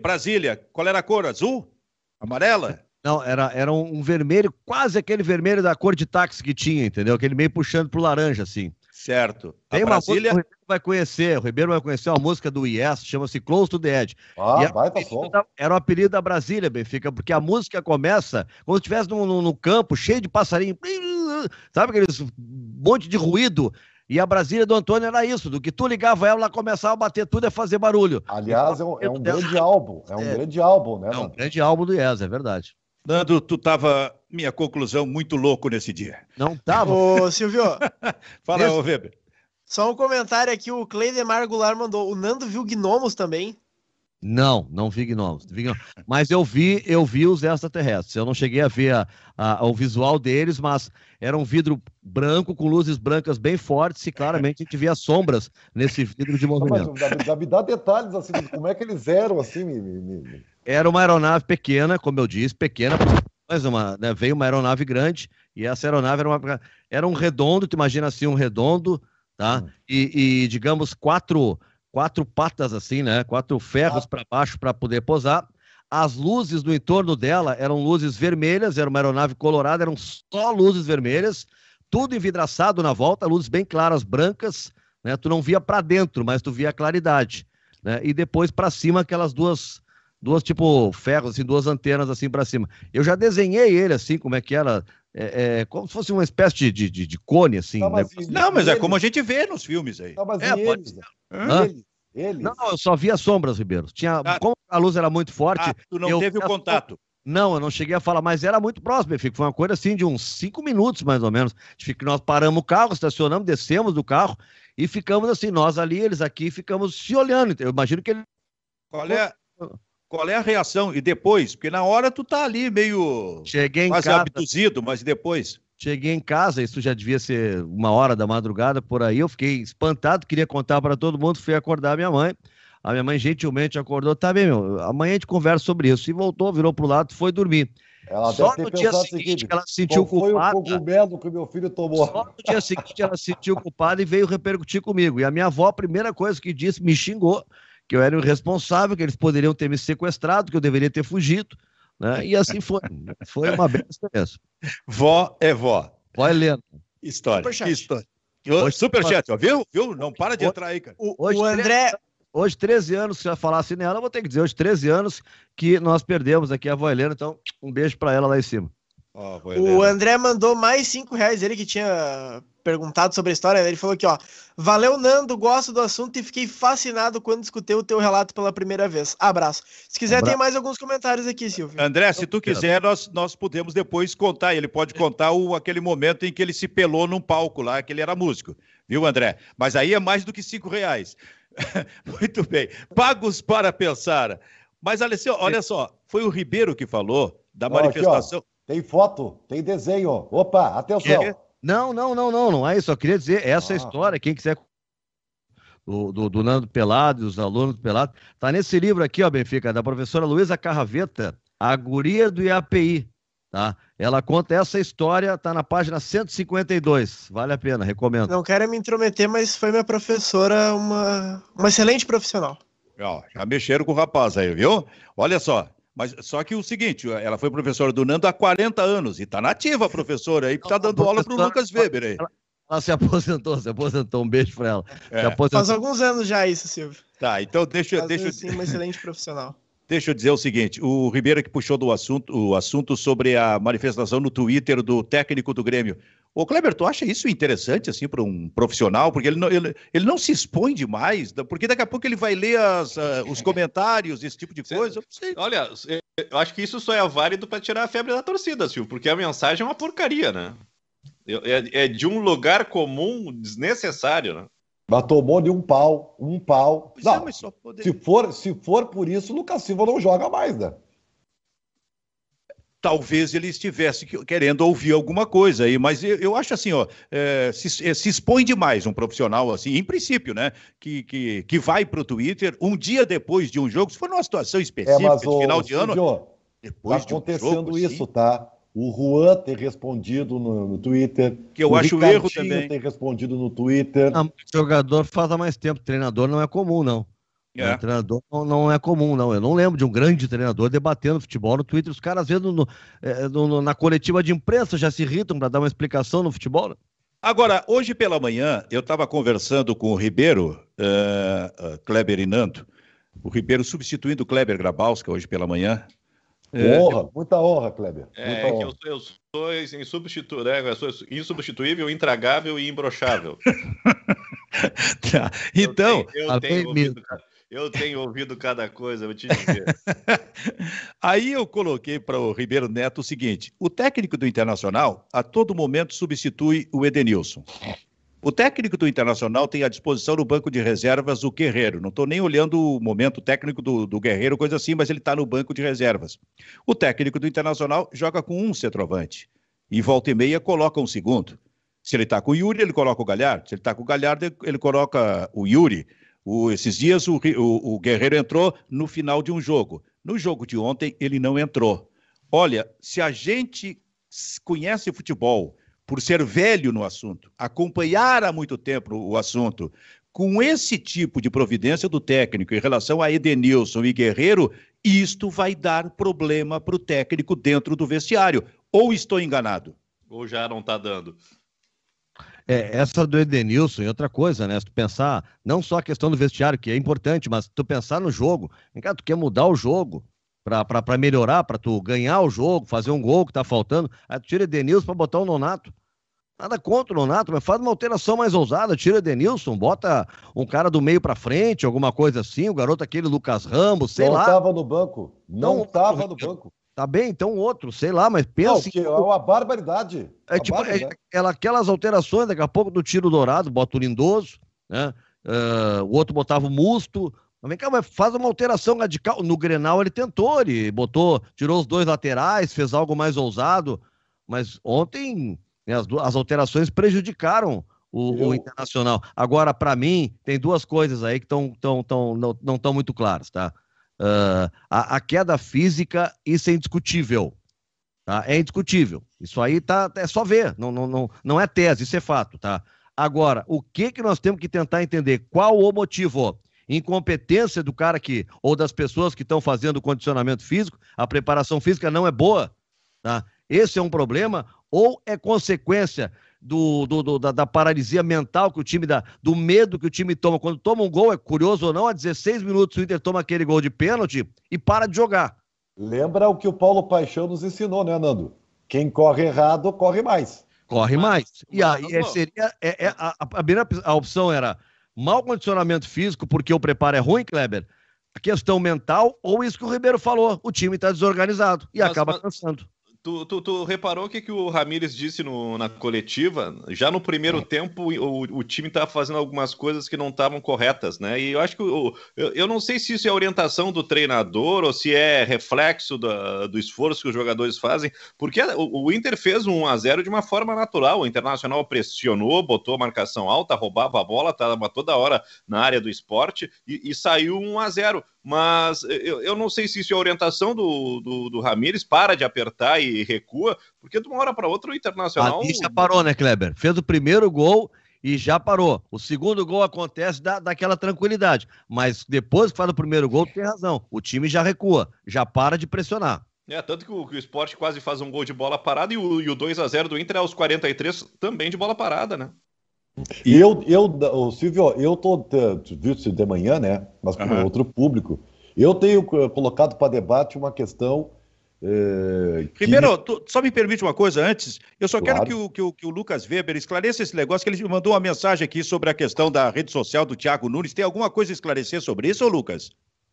Brasília, qual era a cor? Azul? Amarela? Não, era, era um vermelho, quase aquele vermelho da cor de táxi que tinha, entendeu? Aquele meio puxando pro laranja, assim. Certo. Tem a uma Brasília... música que o Ribeiro vai conhecer, o Ribeiro vai conhecer uma música do Yes, chama-se Close to the Edge. Ah, vai, tá som. Era o apelido da Brasília, Benfica, porque a música começa quando estivesse no, no, no, campo, cheio de passarinho, sabe aqueles monte de ruído, e a Brasília do Antônio era isso, do que tu ligava ela, ela começava a bater tudo e fazer barulho. Aliás, é um, é um grande álbum, é um é, grande álbum, né? É um grande álbum do Yes, é verdade. Nando, tu tava, minha conclusão, muito louco nesse dia. Não tava? Ô, Silvio. Fala, ô Weber. Só um comentário aqui, o Cleidemar Goulart mandou. O Nando viu gnomos também? Não, não vi gnomos. Mas eu vi, eu vi os extraterrestres. Eu não cheguei a ver a, a, o visual deles, mas era um vidro branco com luzes brancas bem fortes e claramente a gente via sombras nesse vidro de movimento. Mas, dá, me dá detalhes assim, como é que eles eram assim, me, me, me... Era uma aeronave pequena, como eu disse, pequena, mas uma, né, veio uma aeronave grande e essa aeronave era, uma, era um redondo, tu imagina assim, um redondo, tá? Hum. E, e, digamos, quatro, quatro patas assim, né? Quatro ferros ah. para baixo para poder posar. As luzes no entorno dela eram luzes vermelhas, era uma aeronave colorada, eram só luzes vermelhas, tudo envidraçado na volta, luzes bem claras, brancas, né? Tu não via para dentro, mas tu via a claridade, né? E depois para cima aquelas duas duas tipo ferros, assim, duas antenas assim para cima. Eu já desenhei ele assim, como é que era, é, é, como se fosse uma espécie de, de, de cone, assim. Não, mas, né? não, mas é como a gente vê nos filmes aí. Não, mas é, eles, eles, eles, Não, eu só via sombras, Ribeiro. Tinha, ah, como a luz era muito forte. Ah, tu não teve o contato. Não, eu não cheguei a falar, mas era muito próximo, Benfica. Foi uma coisa assim de uns cinco minutos, mais ou menos. Nós paramos o carro, estacionamos, descemos do carro e ficamos assim, nós ali, eles aqui, ficamos se olhando. Eu imagino que ele. Qual é, qual é a reação? E depois? Porque na hora tu tá ali meio Cheguei em quase casa, abduzido, mas depois? Cheguei em casa, isso já devia ser uma hora da madrugada por aí. Eu fiquei espantado, queria contar para todo mundo, fui acordar minha mãe. A minha mãe gentilmente acordou, tá bem, meu, amanhã a gente conversa sobre isso. E voltou, virou pro lado, foi dormir. Ela Só no dia seguinte seguinte, ela se sentiu culpada. Foi o cogumelo que meu filho tomou. Só no dia seguinte ela se sentiu culpada e veio repercutir comigo. E a minha avó, a primeira coisa que disse, me xingou que eu era o irresponsável, que eles poderiam ter me sequestrado, que eu deveria ter fugido. Né? E assim foi. Foi uma bela experiência. Vó é vó. Vó Helena. História. Superchat. Que história. Hoje, Superchat, ó, viu? Viu? Não para de entrar aí, cara. O, Hoje, o André. Hoje, 13 anos, se eu falasse nela, eu vou ter que dizer, hoje, 13 anos que nós perdemos aqui a vó Helena, então um beijo para ela lá em cima. Vó O. André mandou mais cinco reais, ele que tinha perguntado sobre a história, ele falou aqui, ó, valeu Nando, gosto do assunto e fiquei fascinado quando escutei o teu relato pela primeira vez. Abraço. Se quiser, Abra- tem mais alguns comentários aqui, Silvio. André, se tu quiser, nós, nós podemos depois contar. Ele pode contar o, aquele momento em que ele se pelou num palco lá, que ele era músico. Viu, André? Mas aí é mais do que cinco reais. Muito bem. Pagos para pensar. Mas, Alessio, olha só, foi o Ribeiro que falou da Ó, aqui, ó. manifestação. Tem foto, tem desenho. Opa, atenção. Que? Não, não, não, não, não é isso. Eu queria dizer essa Ah. história, quem quiser do, do, do Nando Pelado, dos alunos do Pelado, tá nesse livro aqui, ó, Benfica, da professora Luísa Carraveta, A Guria do IAPI, tá? Ela conta essa história, tá na página 152, vale a pena, recomendo. Não quero me intrometer, mas foi minha professora uma, uma excelente profissional. Ó, já mexeram com o rapaz aí, viu? Olha só. Mas só que o seguinte, ela foi professora do Nando há 40 anos e tá nativa a professora aí, que tá dando aula pro Lucas Weber aí. Ela se aposentou, se aposentou, um beijo pra ela. É. Se aposentou. Faz alguns anos já isso, Silvio. Tá, então deixa, deixa, assim, uma excelente profissional. Deixa eu dizer o seguinte: o Ribeiro que puxou do assunto, o assunto sobre a manifestação no Twitter do técnico do Grêmio. Ô, Kleber, tu acha isso interessante, assim, para um profissional? Porque ele não, ele, ele não se expõe demais, porque daqui a pouco ele vai ler as, ah, os comentários, esse tipo de coisa. Eu não sei. Olha, eu acho que isso só é válido para tirar a febre da torcida, Silvio, porque a mensagem é uma porcaria, né? É, é de um lugar comum desnecessário, né? Mas tomou de um pau, um pau. Pois é, Não, mas só poder- se for, se for por isso, o Lucas Silva não joga mais, né? Talvez ele estivesse que- querendo ouvir alguma coisa aí, mas eu, eu acho assim, ó, é, se, é, se expõe demais um profissional assim, em princípio, né? Que, que, que vai pro Twitter um dia depois de um jogo, se for numa situação É, específica mas de o, final de ano, depois tá de um acontecendo jogo, isso, assim, tá? O Juan tem respondido no, no Twitter. que eu o acho Ricardinho erro também. tem respondido no Twitter. Não, jogador faz há mais tempo, treinador não é comum, não. É. O treinador não, não é comum, não. Eu não lembro de um grande treinador debatendo futebol no Twitter. Os caras, às vezes, no- é, no- no- na coletiva de imprensa já se irritam para dar uma explicação no futebol. Agora, hoje pela manhã, eu estava conversando com o Ribeiro, eh, eh, Kleber e Nando, o Ribeiro substituindo o Kleber Grabowska hoje pela manhã. É, honra, muita honra, Kleber. É muita que eu, honra. eu sou insubstitu- né? eu sou insubstituível, intragável e imbrochável. tá. Então, eu tenho, eu tenho ouvido, eu tenho ouvido cada coisa, vou te dizer. Aí eu coloquei para o Ribeiro Neto o seguinte: o técnico do Internacional a todo momento substitui o Edenilson. O técnico do Internacional tem à disposição no banco de reservas o Guerreiro. Não estou nem olhando o momento técnico do, do Guerreiro, coisa assim, mas ele está no banco de reservas. O técnico do Internacional joga com um centroavante. E volta e meia coloca um segundo. Se ele está com o Yuri, ele coloca o Galhardo. Se ele está com o Galhardo, ele coloca o Yuri. O- esses dias o, o- o Guerreiro entrou no final de um jogo. No jogo de ontem, ele não entrou. Olha, se a gente conhece futebol por ser velho no assunto, acompanhar há muito tempo o assunto, com esse tipo de providência do técnico em relação a Edenilson e Guerreiro, isto vai dar problema para o técnico dentro do vestiário. Ou estou enganado? Ou já não tá dando. É, essa do Edenilson e outra coisa, né? Se tu pensar, não só a questão do vestiário, que é importante, mas tu pensar no jogo. Cá, tu quer mudar o jogo pra melhorar, pra tu ganhar o jogo, fazer um gol que tá faltando. Aí tu tira Edenilson pra botar o Nonato. Nada contra o Nonato, mas faz uma alteração mais ousada. Tira Edenilson, bota um cara do meio pra frente, alguma coisa assim. O garoto aquele Lucas Ramos, sei não lá. estava no banco. Não Não, estava no banco. Tá bem, então outro, sei lá, mas Não, pensa. que é uma barbaridade. É Uma tipo, é, barbaridade. aquela- aquelas alterações, daqui a pouco do tiro dourado, bota o lindoso, né? Ah, o outro botava o musto. Mas vem cá, mas faz uma alteração radical. No Grenal ele tentou, ele botou, tirou os dois laterais, fez algo mais ousado. Mas ontem né, as, as alterações prejudicaram o, o Internacional. Agora, para mim, tem duas coisas aí que tão, tão, tão, não estão muito claras, tá? Ah, a, a queda física, isso é indiscutível. Tá? É indiscutível. Isso aí tá, é só ver, não, não, não, não é tese, isso é fato, tá? Agora, o que que nós temos que tentar entender? Qual o motivo? Incompetência do cara que, ou das pessoas que estão fazendo o condicionamento físico, a preparação física não é boa. Tá? Esse é um problema, ou é consequência do, do, do da, da, paralisia mental que o time dá, do medo que o time toma. Quando toma um gol, é curioso ou não, a 16 minutos o Inter toma aquele gol de pênalti e para de jogar. Lembra o que o Paulo Paixão nos ensinou, né, Nando? Quem corre errado, corre mais. Corre mais. E aí é, seria. É, é, a, a, primeira a opção era mau condicionamento físico, porque o preparo é ruim, Kleber. A questão mental, ou isso que o Ribeiro falou, o time está desorganizado e mas, acaba mas, cansando. Tu, tu, tu, reparou o que, que o Ramires disse no, na coletiva? Já no primeiro tempo, o, o time estava fazendo algumas coisas que não estavam corretas, né? E eu acho que o, eu, eu não sei se isso é orientação do treinador ou se é reflexo do, do esforço que os jogadores fazem, porque o, o Inter fez um 1x0 de uma forma natural. O Internacional pressionou, botou a marcação alta, roubava a bola, estava toda hora na área do esporte e, e saiu 1 a 0 mas eu, eu não sei se isso é orientação do, do, do Ramires, para de apertar e recua, porque de uma hora para outra o Internacional. Ali já parou, né, Kleber? Fez o primeiro gol e já parou. O segundo gol acontece da, daquela tranquilidade, mas depois que faz o primeiro gol, tem razão. O time já recua, já para de pressionar. É, tanto que o, que o esporte quase faz um gol de bola parada e o, e o 2 a 0 do Inter é aos 43 também de bola parada, né? E eu, eu, o Silvio, eu tô, viu de manhã, né? Mas com uhum. outro público. Eu tenho colocado para debate uma questão. É, que... Primeiro, tu, só me permite uma coisa antes. Eu só claro. quero que o, que, o, que o Lucas Weber esclareça esse negócio, que ele mandou uma mensagem aqui sobre a questão da rede social do Thiago Nunes. Tem alguma coisa a esclarecer sobre isso, Lucas?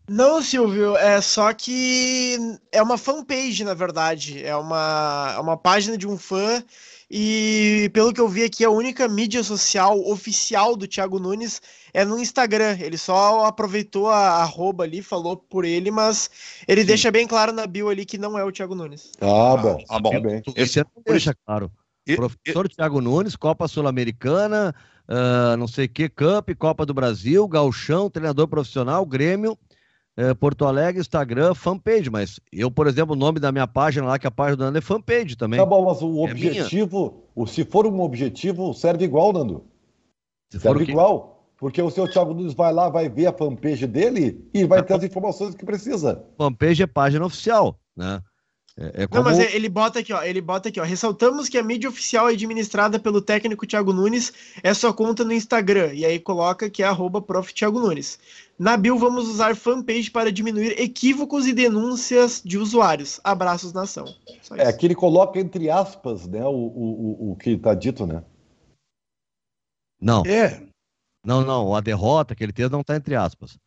Não, Silvio, é só que é uma fanpage, na verdade. É uma, é uma página de um fã e pelo que eu vi aqui, a única mídia social oficial do Thiago Nunes é no Instagram. Ele só aproveitou a arroba ali, falou por ele, mas ele Sim. deixa bem claro na bio ali que não é o Thiago Nunes. Ah, bom. Ah, bom. bem. Esse é deixa claro. E, Professor e... Thiago Nunes, Copa Sul-Americana, uh, não sei o que, Cup, Copa do Brasil, Galchão, treinador profissional, Grêmio é, Porto Alegre, Instagram, fanpage, mas eu, por exemplo, o nome da minha página lá, que a página do Nando é fanpage também. Tá bom, mas o é objetivo, o, se for um objetivo, serve igual, Nando. Se serve igual. Porque o seu Thiago Nunes vai lá, vai ver a fanpage dele e vai ter as informações que precisa. Fanpage é página oficial, né? É, é como... Não, mas é, ele bota aqui, ó. Ele bota aqui, ó. Ressaltamos que a mídia oficial é administrada pelo técnico Thiago Nunes, é sua conta no Instagram. E aí coloca que é arroba prof. Thiago Nunes. Na Bill, vamos usar fanpage para diminuir equívocos e denúncias de usuários. Abraços, nação. É que ele coloca entre aspas, né? O, o, o que está dito, né? Não. É. Não, não. A derrota que ele teve não está entre aspas.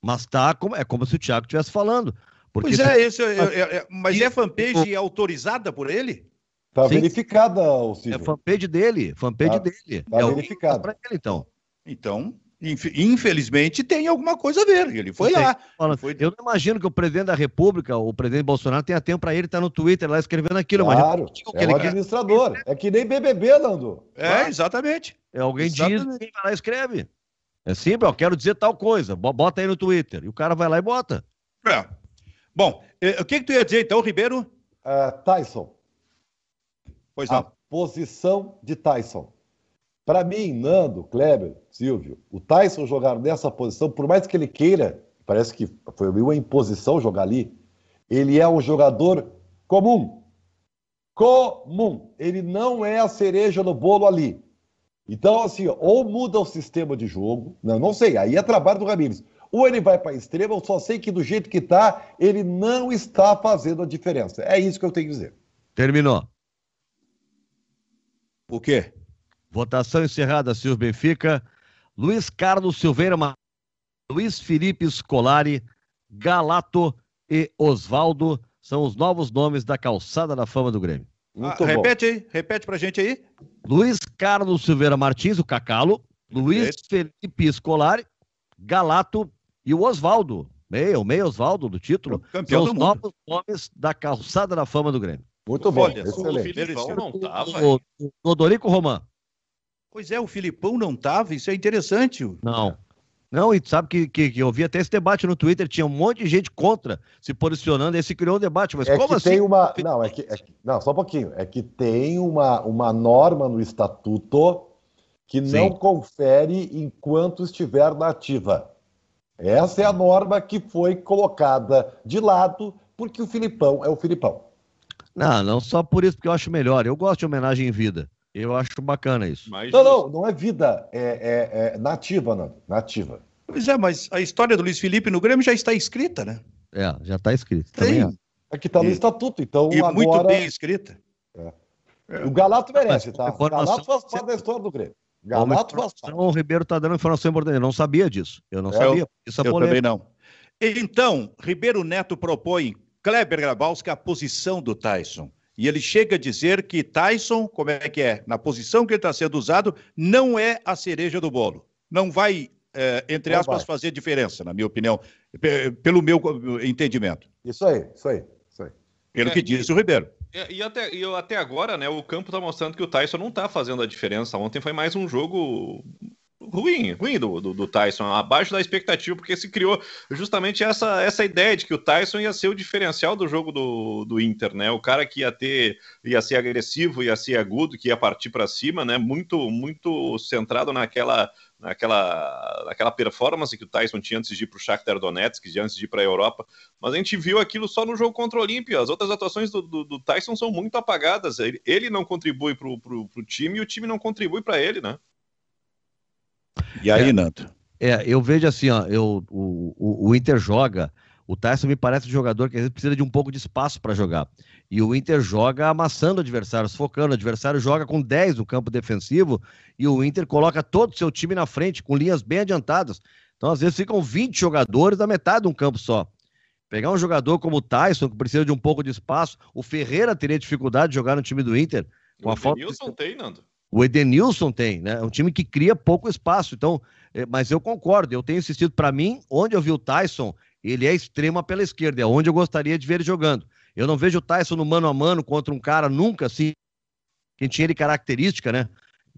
Mas tá como, é como se o Thiago estivesse falando. Porque pois é, esse, é, é, é, mas é fanpage autorizada por ele? Tá Sim. verificada, o É fanpage dele, fanpage tá, dele. Tá é verificada. Para ele, então. Então, infelizmente, tem alguma coisa a ver. Ele foi lá. Foi... Eu não imagino que o presidente da República, o presidente Bolsonaro, tenha tempo para ele estar no Twitter lá escrevendo aquilo. Claro, é um administrador. Quer. É que nem BBB, Nando. É, exatamente. É alguém exatamente. diz, quem vai lá e escreve. É simples, eu quero dizer tal coisa, bota aí no Twitter. E o cara vai lá e bota. É. Bom, eh, o que, que tu ia dizer então, Ribeiro? Uh, Tyson. Pois não. A posição de Tyson. Para mim, Nando, Kleber, Silvio, o Tyson jogar nessa posição, por mais que ele queira, parece que foi uma imposição jogar ali, ele é um jogador comum. Comum. Ele não é a cereja no bolo ali. Então, assim, ou muda o sistema de jogo, não, não sei, aí é trabalho do Ramires. Ou ele vai para a extrema, eu só sei que do jeito que está, ele não está fazendo a diferença. É isso que eu tenho que dizer. Terminou. O quê? Votação encerrada, Silvio Benfica. Luiz Carlos Silveira, Luiz Felipe Scolari, Galato e Osvaldo são os novos nomes da calçada da fama do Grêmio. Ah, repete aí, repete pra gente aí. Luiz Carlos Silveira Martins, o Cacalo, Luiz Felipe Scolari, Galato e o Oswaldo, meio, meio Oswaldo do título, Campeão são os novos nomes da calçada da fama do Grêmio. Muito bom, Olha, excelente. O Filipão não tava. O, o Odorico Roman. Pois é, o Filipão não tava, isso é interessante. Não. Não, e sabe que, que, que, eu vi até esse debate no Twitter, tinha um monte de gente contra se posicionando, e se criou um debate, mas é como que assim? Tem uma, não, é que, é que, não, só um pouquinho, é que tem uma, uma norma no estatuto que Sim. não confere enquanto estiver na ativa. Essa é a norma que foi colocada de lado porque o Filipão é o Filipão. Não, não só por isso, porque eu acho melhor. Eu gosto de homenagem em vida. Eu acho bacana isso. Mas não, não, não é vida, é, é, é nativa, não. Nativa. Pois é, mas a história do Luiz Felipe no Grêmio já está escrita, né? É, já está escrita. Também é. que está no e, estatuto, então e agora... muito bem escrita. É. O Galato merece, tá? O Galato faz parte da história do Grêmio. Galato. O Ribeiro está dando informação importante. Eu não sabia disso. Eu não é, sabia. Isso é eu também não. Então, Ribeiro Neto propõe Kleber Grabowski a posição do Tyson. E ele chega a dizer que Tyson, como é que é? Na posição que ele está sendo usado, não é a cereja do bolo. Não vai, é, entre aspas, vai. fazer diferença, na minha opinião, pelo meu entendimento. Isso aí, isso aí, isso aí. Pelo é, que disse o Ribeiro. E, e, até, e até agora, né, o campo está mostrando que o Tyson não está fazendo a diferença. Ontem foi mais um jogo ruim, ruim do, do, do, Tyson, abaixo da expectativa, porque se criou justamente essa, essa ideia de que o Tyson ia ser o diferencial do jogo do, do Inter, né? O cara que ia ter, ia ser agressivo, ia ser agudo, que ia partir para cima, né? Muito, muito centrado naquela, naquela, naquela performance que o Tyson tinha antes de ir para o Shakhtar Donetsk, antes de ir para a Europa. Mas a gente viu aquilo só no jogo contra o Olímpia. As outras atuações do, do, do Tyson são muito apagadas. Ele, ele não contribui para o time e o time não contribui para ele, né? E aí, é, Nando? É, eu vejo assim, ó, eu, o, o, o Inter joga. O Tyson me parece um jogador que às vezes precisa de um pouco de espaço para jogar. E o Inter joga amassando adversários, focando. O adversário joga com 10 no campo defensivo e o Inter coloca todo o seu time na frente, com linhas bem adiantadas. Então, às vezes, ficam 20 jogadores da metade de um campo só. Pegar um jogador como o Tyson, que precisa de um pouco de espaço, o Ferreira teria dificuldade de jogar no time do Inter. Com o a falta... tem, Nando. O Edenilson tem, né? É um time que cria pouco espaço. Então, é, mas eu concordo, eu tenho insistido para mim, onde eu vi o Tyson, ele é extrema pela esquerda, é onde eu gostaria de ver ele jogando. Eu não vejo o Tyson no mano a mano contra um cara nunca assim, quem tinha ele característica, né?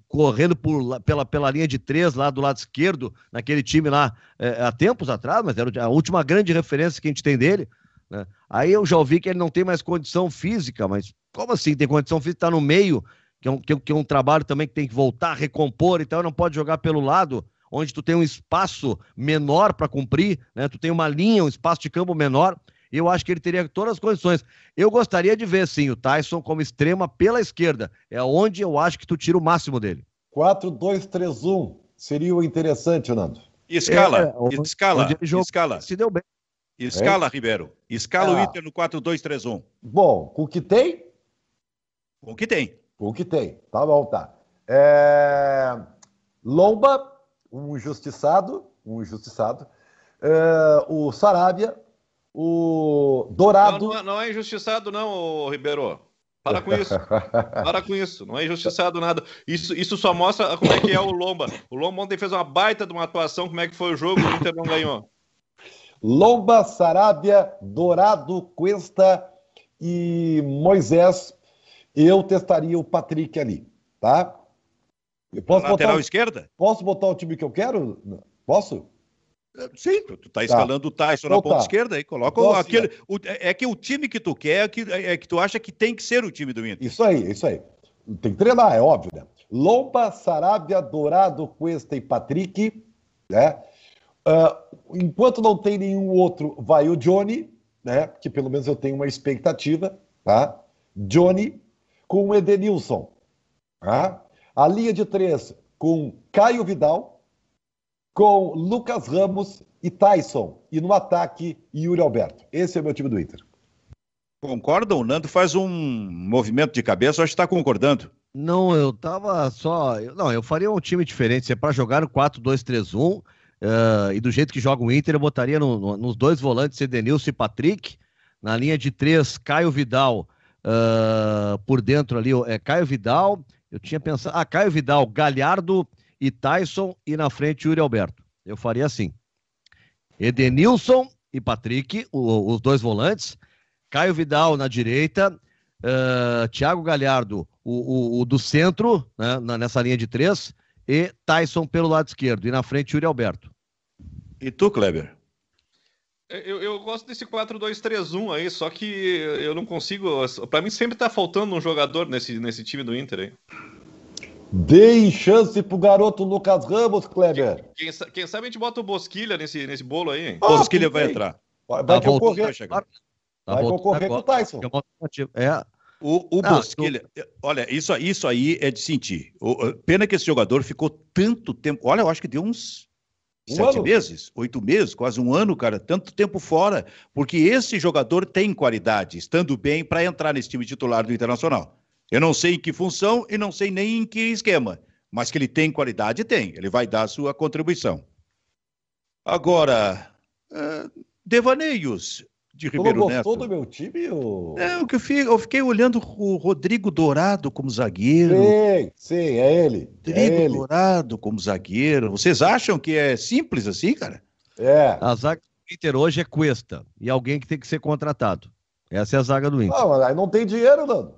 Correndo por, pela, pela linha de três lá do lado esquerdo, naquele time lá é, há tempos atrás, mas era a última grande referência que a gente tem dele. Né? Aí eu já ouvi que ele não tem mais condição física, mas como assim tem condição física? Está no meio que é, um, que, é um trabalho também que tem que voltar recompor, então não pode jogar pelo lado, onde tu tem um espaço menor para cumprir, né? Tu tem uma linha, um espaço de campo menor. Eu acho que ele teria todas as condições. Eu gostaria de ver, sim, o Tyson como extrema pela esquerda. É onde eu acho que tu tira o máximo dele. 4-2-3-1 seria o interessante, Nando. Escala, é, escala, escala. Se deu bem. Escala, é? Ribeiro. Escala ah. o Inter no 4-2-3-1. Bom, com o que tem? Com o que tem. O que tem. Tá bom, tá. É... Lomba, um injustiçado, um injustiçado. É... O Sarabia, o Dourado. Não, não, não é injustiçado, não, Ribeiro. Para com isso. Para com isso. Não é injustiçado nada. Isso, isso só mostra como é que é o Lomba. O Lomba ontem fez uma baita de uma atuação. Como é que foi o jogo? O Inter não ganhou. Lomba, Sarabia, Dourado, Cuesta e Moisés eu testaria o Patrick ali, tá? Eu posso lateral botar o... esquerda? Posso botar o time que eu quero? Posso? Sim, tu tá, tá. escalando tá. o Tyson na ponta tá. esquerda aí, coloca o, aquele. O, é que o time que tu quer é que, é que tu acha que tem que ser o time do Inter. Isso aí, isso aí. Tem que treinar, é óbvio, né? Lomba, Sarabia, Dourado, Cuesta e Patrick, né? Uh, enquanto não tem nenhum outro, vai o Johnny, né? Que pelo menos eu tenho uma expectativa, tá? Johnny, com o Edenilson. Tá? A linha de três com Caio Vidal, com Lucas Ramos e Tyson. E no ataque, Yuri Alberto. Esse é o meu time do Inter. Concordam? O Nando faz um movimento de cabeça, acho que está concordando. Não, eu tava só. Não, eu faria um time diferente. Se é para jogar no 4-2-3-1, uh, eh, e do jeito que joga o Inter, eu botaria no, no, nos dois volantes Edenilson e Patrick. Na linha de três, Caio Vidal uh, por dentro ali, é Caio Vidal, eu tinha pensado, ah, Caio Vidal, Galhardo e Tyson, e na frente Yuri Alberto. Eu faria assim. Edenilson e Patrick, o, os dois volantes, Caio Vidal na direita, uh, Thiago Galhardo, o, o, o do centro, né, nessa linha de três, e Tyson pelo lado esquerdo, e na frente Yuri Alberto. E tu, Kleber? Eu, eu, gosto desse 4-2-3-1 aí, só que eu não consigo. Para mim sempre tá faltando um jogador nesse, nesse time do Inter aí. Deem chance pro garoto Lucas Ramos, Kleber. Quem, sa- quem sabe a gente bota o Bosquilha nesse, nesse bolo aí, hein? Ah, Bosquilha vai entrar. Vai, Tá concorrer. vai chegar. Vai concorrer com o. Tyson. É. É, O, o Não, Bosquilha, olha, isso, isso aí é de sentir. O- pena que esse jogador ficou tanto tempo. Olha, eu acho que deu uns Um sete ano. meses, oito meses, quase um ano, cara, tanto tempo fora. Porque esse jogador tem qualidade, estando bem para entrar nesse time titular do Internacional. Eu não sei em que função e não sei nem em que esquema, mas que ele tem qualidade, tem. Ele vai dar a sua contribuição. Agora, eh, devaneios de não Ribeiro gostou Neto. do meu time? Ô... É, o que eu, fiquei, eu fiquei olhando o Rodrigo Dourado como zagueiro. Sim, sim, é ele. É Rodrigo ele. Dourado como zagueiro. Vocês acham que é simples assim, cara? É. a zaga do Inter hoje é Cuesta e alguém que tem que ser contratado. Essa é a zaga do Inter. Ah, mas aí não tem dinheiro, Nando.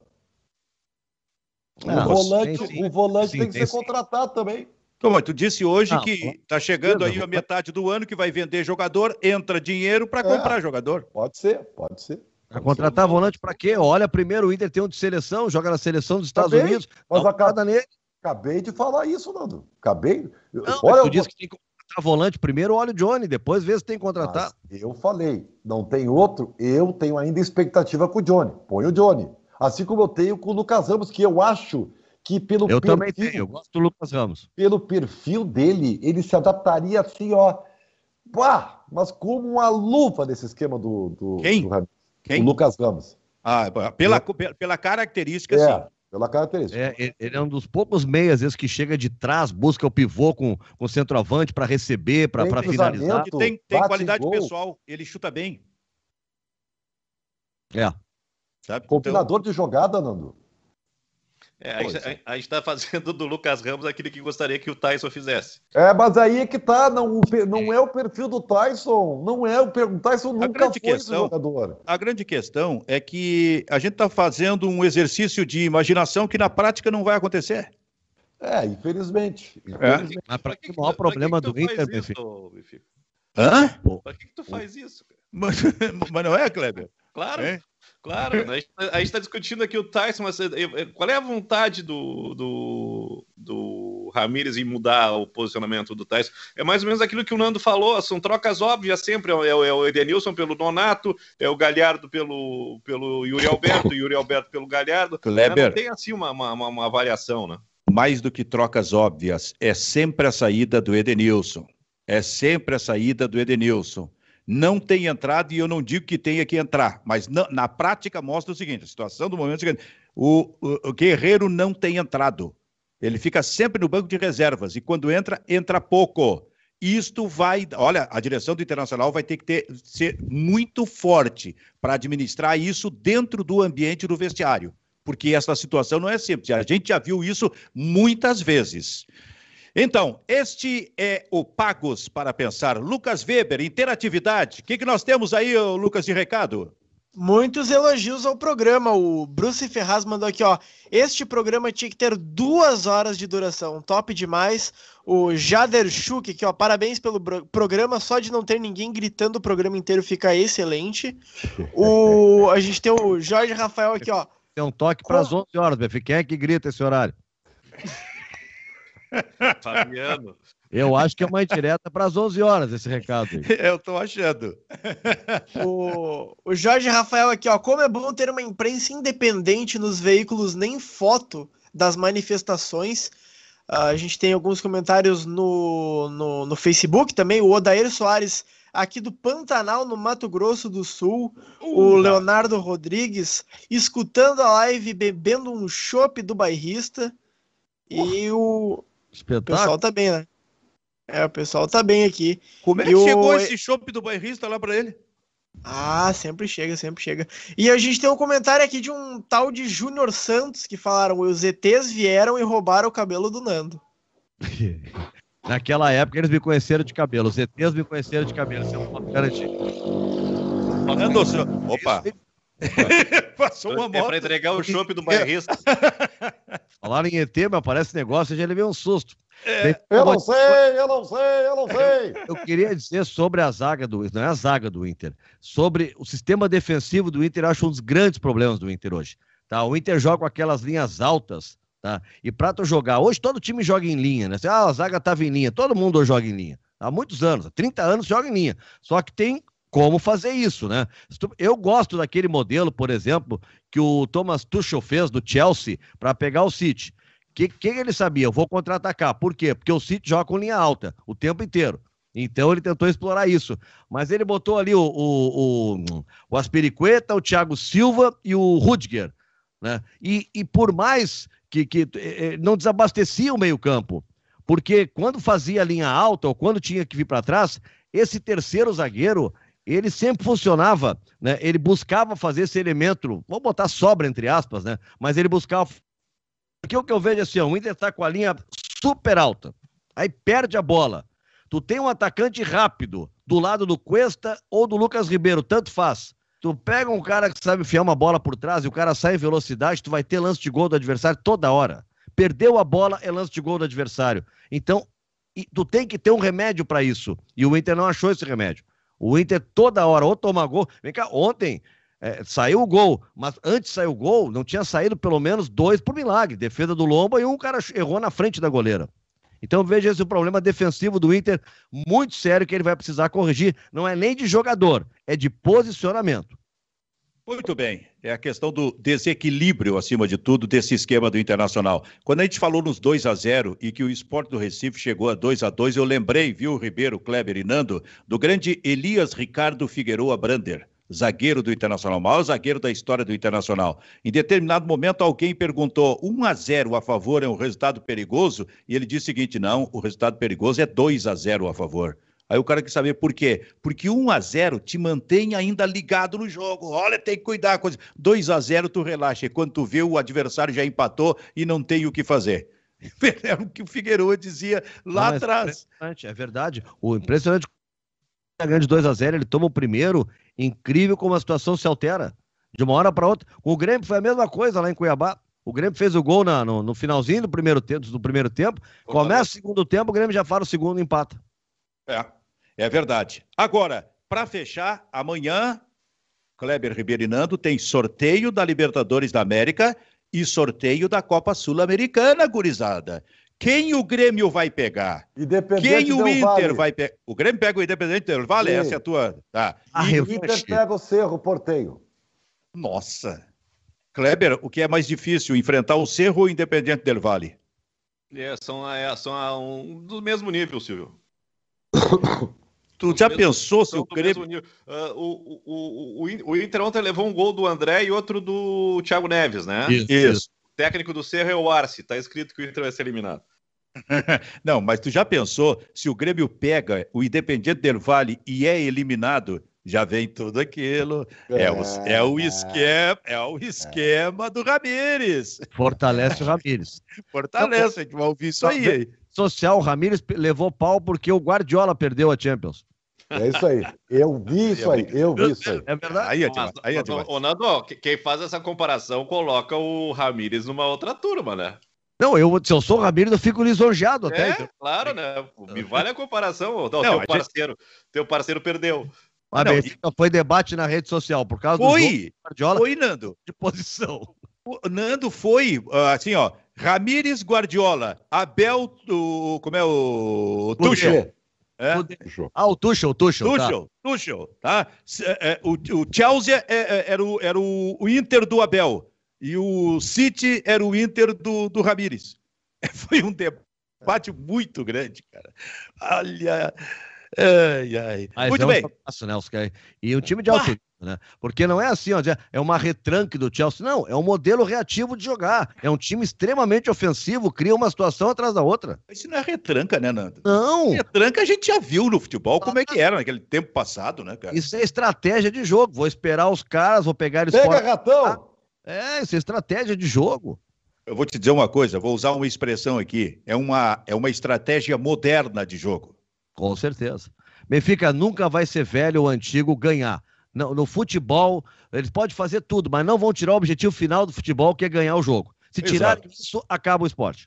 Um Não, volante, tem sim. um volante Sim, tem que tem ser sim. contratado também. Como tu disse hoje Não, que tá chegando aí a metade do ano que vai vender jogador, entra dinheiro para É. comprar jogador. Pode ser, pode ser. Pra contratar volante pra quê? Olha, primeiro o Inter tem um de seleção, joga na seleção dos Estados bem, Unidos. Mas acaba- olhada nele. Acabei de falar isso, Nando. Acabei. Não, Olha, tu eu disse que tem que contratar volante primeiro, olha o Johnny, depois vê se tem que contratar. Mas eu falei, não tem outro, eu tenho ainda expectativa com o Johnny. Põe o Johnny. Assim como eu tenho com o Lucas Ramos, que eu acho que pelo eu perfil, também tenho, eu gosto do Lucas Ramos. pelo perfil dele, ele se adaptaria assim, ó. Pá, mas como uma luva nesse esquema do, do, Quem? do. Quem? O Lucas Ramos. Ah, pela, pela característica, É, sim. pela característica. É, ele- é um dos poucos meias, às vezes, que chega de trás, busca o pivô com, com o centroavante para receber, para finalizar. Que tem, tem qualidade gol. pessoal, ele chuta bem, É. sabe? Combinador de jogada, Nando. É, a, gente, a- a gente tá fazendo do Lucas Ramos aquilo que gostaria que o Tyson fizesse. É, mas aí é que tá, não, não é o perfil do Tyson, não é o, o Tyson nunca grande foi esse questão- jogador. A grande questão é que a gente está fazendo um exercício de imaginação que na prática não vai acontecer. É, infelizmente. É. infelizmente. Mas para Pra que mim, que o maior que problema que do Inter, meu isso, filho. Hã? Pra que, que tu faz isso, cara? Mas, mas não é, Kleber? Claro, É? Claro. A gente, a gente tá discutindo aqui o Tyson, mas eh, eh, qual é a vontade do, do, do Ramires em mudar o posicionamento do Tyson? É mais ou menos aquilo que o Nando falou, são trocas óbvias sempre. É, o- é o Edenilson pelo Donato, é o Galhardo pelo, pelo Yuri Alberto, Yuri Alberto pelo Galhardo. Kleber. Não tem assim uma, uma, uma- uma variação, né? mais do que trocas óbvias, é sempre a saída do Edenilson. É sempre a saída do Edenilson. Não tem entrado e eu não digo que tenha que entrar, mas na, na prática mostra o seguinte: a situação do momento é o seguinte: o, o- Guerreiro não tem entrado. Ele fica sempre no banco de reservas e quando entra, entra pouco. Isto vai. Olha, a direção do Internacional vai ter que ter, ser muito forte para administrar isso dentro do ambiente do vestiário porque essa situação não é simples. A gente já viu isso muitas vezes. Então, este é o Pagos para Pensar. Lucas Weber, interatividade. O que, que nós temos aí, Lucas, de recado? Muitos elogios ao programa. O Bruce Ferraz mandou aqui, ó. Este programa tinha que ter duas horas de duração. Top demais. O Jader Schuch aqui, ó. Parabéns pelo programa. Só de não ter ninguém gritando o programa inteiro fica excelente. O, a gente tem o Jorge Rafael aqui, ó. Tem um toque para as 11 horas. Quem é que grita esse horário? Fabiano. Eu acho que é uma indireta para as 11 horas esse recado aí. Eu estou achando. O, o Jorge Rafael aqui, ó. Como é bom ter uma imprensa independente nos veículos, nem foto das manifestações. Ah, a gente tem alguns comentários no, no, no Facebook também. O Odair Soares, aqui do Pantanal, no Mato Grosso do Sul. o Leonardo Rodrigues, escutando a live, bebendo um chopp do bairrista. E o, o Espetáculo. pessoal tá bem, né? É, o pessoal tá bem aqui. Como é E que o- chegou esse chopp do bairrista lá para ele? Ah, sempre chega, sempre chega. E a gente tem um comentário aqui de um tal de Júnior Santos que falaram: os ETs vieram e roubaram o cabelo do Nando. Naquela época eles me conheceram de cabelo. Os ETs me conheceram de cabelo. Isso é uma garantia. Falando, senhor. Opa! Passou uma É para moto. entregar o chopp do bairrista. Falaram em ET, mas parece negócio, eu já levei um susto. É. Eu não sei, eu não sei, eu não sei. Eu queria dizer sobre a zaga do não é a zaga do Inter, sobre o sistema defensivo do Inter, eu acho um dos grandes problemas do Inter hoje. Tá? O Inter joga com aquelas linhas altas, Tá? E para tu jogar, hoje todo time joga em linha, né? Ah, a zaga tava em linha, todo mundo joga em linha. Há muitos anos, há 30 anos joga em linha. Só que tem como fazer isso, né? Eu gosto daquele modelo, por exemplo, que o Thomas Tuchel fez do Chelsea para pegar o City. O que, que ele sabia? Eu vou contra-atacar. Por quê? Porque o City joga com linha alta o tempo inteiro. Então ele tentou explorar isso. Mas ele botou ali o, o, o, o o Thiago Silva e o Rudiger. Né? E, e por mais que, que eh, eh, não desabastecia o meio-campo, porque quando fazia linha alta ou quando tinha que vir para trás, esse terceiro zagueiro ele sempre funcionava, né? Ele buscava fazer esse elemento, vou botar sobra entre aspas, né? Mas ele buscava. Porque o que eu vejo é assim, ó, o Inter tá com a linha super alta, aí perde a bola. Tu tem um atacante rápido do lado do Cuesta ou do Lucas Ribeiro, tanto faz. Tu pega um cara que sabe enfiar uma bola por trás e o cara sai em velocidade, tu vai ter lance de gol do adversário toda hora. Perdeu a bola, é lance de gol do adversário. Então, tu tem que ter um remédio para isso. E o Inter não achou esse remédio. O Inter toda hora ou toma gol. Vem cá, ontem é, saiu o gol, mas antes saiu o gol, não tinha saído pelo menos dois por milagre. Defesa do Lomba e um cara errou na frente da goleira. Então veja esse problema defensivo do Inter muito sério que ele vai precisar corrigir. Não é nem de jogador, é de posicionamento. Muito bem. É a questão do desequilíbrio, acima de tudo, desse esquema do Internacional. Quando a gente falou nos 2 a 0 e que o esporte do Recife chegou a 2 a 2 eu lembrei, viu, Ribeiro, Kleber e Nando, do grande Elias Ricardo Figueroa Brander, zagueiro do Internacional, maior zagueiro da história do Internacional. Em determinado momento, alguém perguntou: 1 a 0 a favor é um resultado perigoso? E ele disse o seguinte: não, o resultado perigoso é 2 a 0 a favor. Aí o cara quer saber por quê? Porque 1 a 0 te mantém ainda ligado no jogo. Olha, tem que cuidar. Coisa. 2 a 0 tu relaxa. E quando tu vê o adversário já empatou e não tem o que fazer. É o que o Figueiredo dizia lá não, atrás. É, é verdade. O impressionante a grande 2 a 0 ele toma o primeiro. Incrível como a situação se altera. De uma hora para outra. O Grêmio foi a mesma coisa lá em Cuiabá. O Grêmio fez o gol na, no, no, finalzinho do primeiro, tempo, do primeiro tempo. Começa o segundo tempo, o Grêmio já faz o segundo empata. É, é verdade. Agora, para fechar, amanhã, Kleber Ribeiro e Nando tem sorteio da Libertadores da América e sorteio da Copa Sul-Americana, gurizada. Quem o Grêmio vai pegar? Quem o Inter vale. vai pegar? O Grêmio pega o Independente Del Vale, Sim. essa é a tua. Tá. Ah, e o Inter pega o Cerro Porteio. Nossa. Kleber, o que é mais difícil, enfrentar o Cerro ou o Independente Del Vale? É, são, é, são um, do mesmo nível, Silvio. Tu já pensou se o Grêmio. Uh, o, o, o, o, Inter ontem levou um gol do André e outro do Thiago Neves, né? Isso. Isso. O técnico do Cerro é o Arce. Tá escrito que o Inter vai ser eliminado. Não, mas tu já pensou se o Grêmio pega o Independiente del Vale e é eliminado? Já vem tudo aquilo. É, é o, é o esquema, é o esquema do Ramires. Fortalece o Ramires. Fortalece, a gente vai ouvir isso aí social, o Ramires levou pau porque o Guardiola perdeu a Champions. É isso aí. Eu vi isso aí. Eu vi isso aí. É verdade. Aí é demais. Aí é demais. Ô, Nando, quem faz essa comparação coloca o Ramires numa outra turma, né? Não, eu, se eu sou o Ramires, eu fico lisonjeado até. É, então. claro, né? Me vale a comparação. Não, não teu parceiro, gente... teu parceiro perdeu. Mas não, e... foi debate na rede social por causa foi, do Guardiola. Foi, Nando. De posição. O Nando foi, ah, assim, ó, Ramires Guardiola, Abel, o, como é o, o Tuchel. É? Ah, o Tuchel, o Tuchel. Tuchel, tá. Tuchel, tá? É, é, o, o Chelsea é, é, era, o, era o, Inter do Abel e o City era o Inter do, do Ramires. Foi um debate muito grande, cara. Olha. Ai, ai. Mas muito bem. Fácil, né, E o time de alto né? Porque não é assim, ó, é uma retranque do Chelsea. Não, é um modelo reativo de jogar. É um time extremamente ofensivo, cria uma situação atrás da outra. Isso não é retranca, né, Nando? Não. Retranca a gente já viu no futebol como é que era naquele tempo passado, né, cara? Isso é estratégia de jogo. Vou esperar os caras, vou pegar eles Pega, fora. ratão! É, isso é estratégia de jogo. Eu vou te dizer uma coisa, vou usar uma expressão aqui. É uma, é uma estratégia moderna de jogo. Com certeza. Benfica nunca vai ser velho ou antigo ganhar no, no futebol, eles podem fazer tudo, mas não vão tirar o objetivo final do futebol, que é ganhar o jogo. Se tirar isso, acaba o esporte.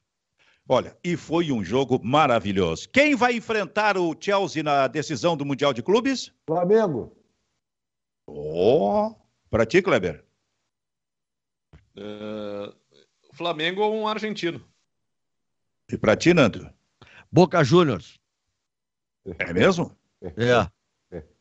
Olha, e foi um jogo maravilhoso. Quem vai enfrentar o Chelsea na decisão do Mundial de Clubes? Flamengo. Oh, para ti, Kleber. Uh, Flamengo ou um argentino. E pra ti, Nando? Boca Juniors. É mesmo? É.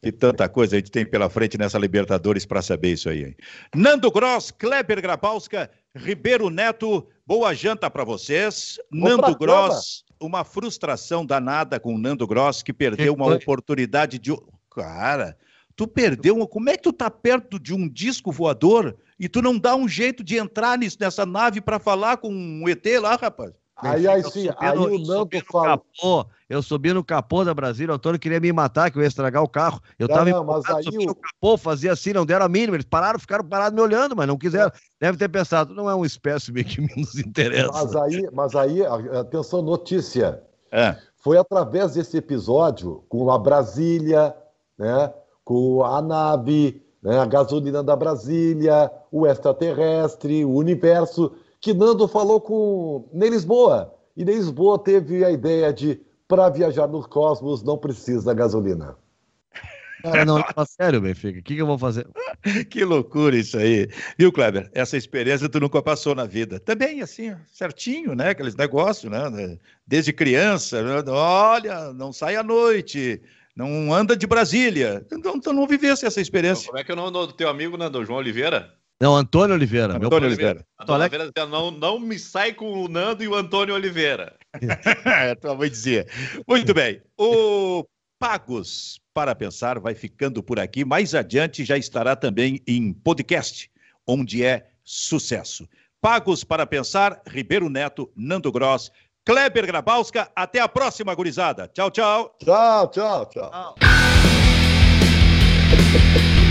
Que tanta coisa a gente tem pela frente nessa Libertadores para saber isso aí. Hein? Nando Gross, Kleber Grabowska, Ribeiro Neto, boa janta para vocês. Vou Nando Gross, uma frustração danada com o Nando Gross, que perdeu uma oportunidade de. Cara, tu perdeu uma. Como é que tu tá perto de um disco voador e tu não dá um jeito de entrar nisso, nessa nave para falar com um ET lá, rapaz? Aí, aí sim, aí no- o Nando fala. capô, eu subi no capô da Brasília, o Antônio queria me matar, que eu ia estragar o carro. Eu Não, tava não, mas aí subi o- no capô, fazia assim, não deram a mínima. Eles pararam, ficaram parados me olhando, mas não quiseram. Deve ter pensado, não é um espécime que nos interessa. Mas aí, mas aí, atenção, notícia. É. Foi através desse episódio, com a Brasília, né, com a nave, né, a gasolina da Brasília, o extraterrestre, o universo, que Nando falou com Ney Lisboa. E Ney Lisboa teve a ideia de, para viajar no cosmos, não precisa da gasolina. Cara, não, leva a sério, Benfica. O que, que eu vou fazer? Que loucura isso aí. Viu, Kleber? Essa experiência tu nunca passou na vida. Também, assim, certinho, né? Aqueles negócios, né? Desde criança, né? olha, não sai à noite, não anda de Brasília. Então, tu não vivesse essa experiência. Como é que é o nome do teu amigo, Nando? João Oliveira? Não, Antônio Oliveira. meu Antônio Oliveira. A Tô alegre. dona Vera dizia, não, não me sai com o Nando e o Antônio Oliveira. É, tua mãe dizia. Muito bem. O Pagos para Pensar vai ficando por aqui. Mais adiante já estará também em podcast, onde é sucesso. Pagos para Pensar, Ribeiro Neto, Nando Gross, Kleber Grabowska. Até a próxima, gurizada. Tchau, tchau. Tchau, tchau, tchau. Deus.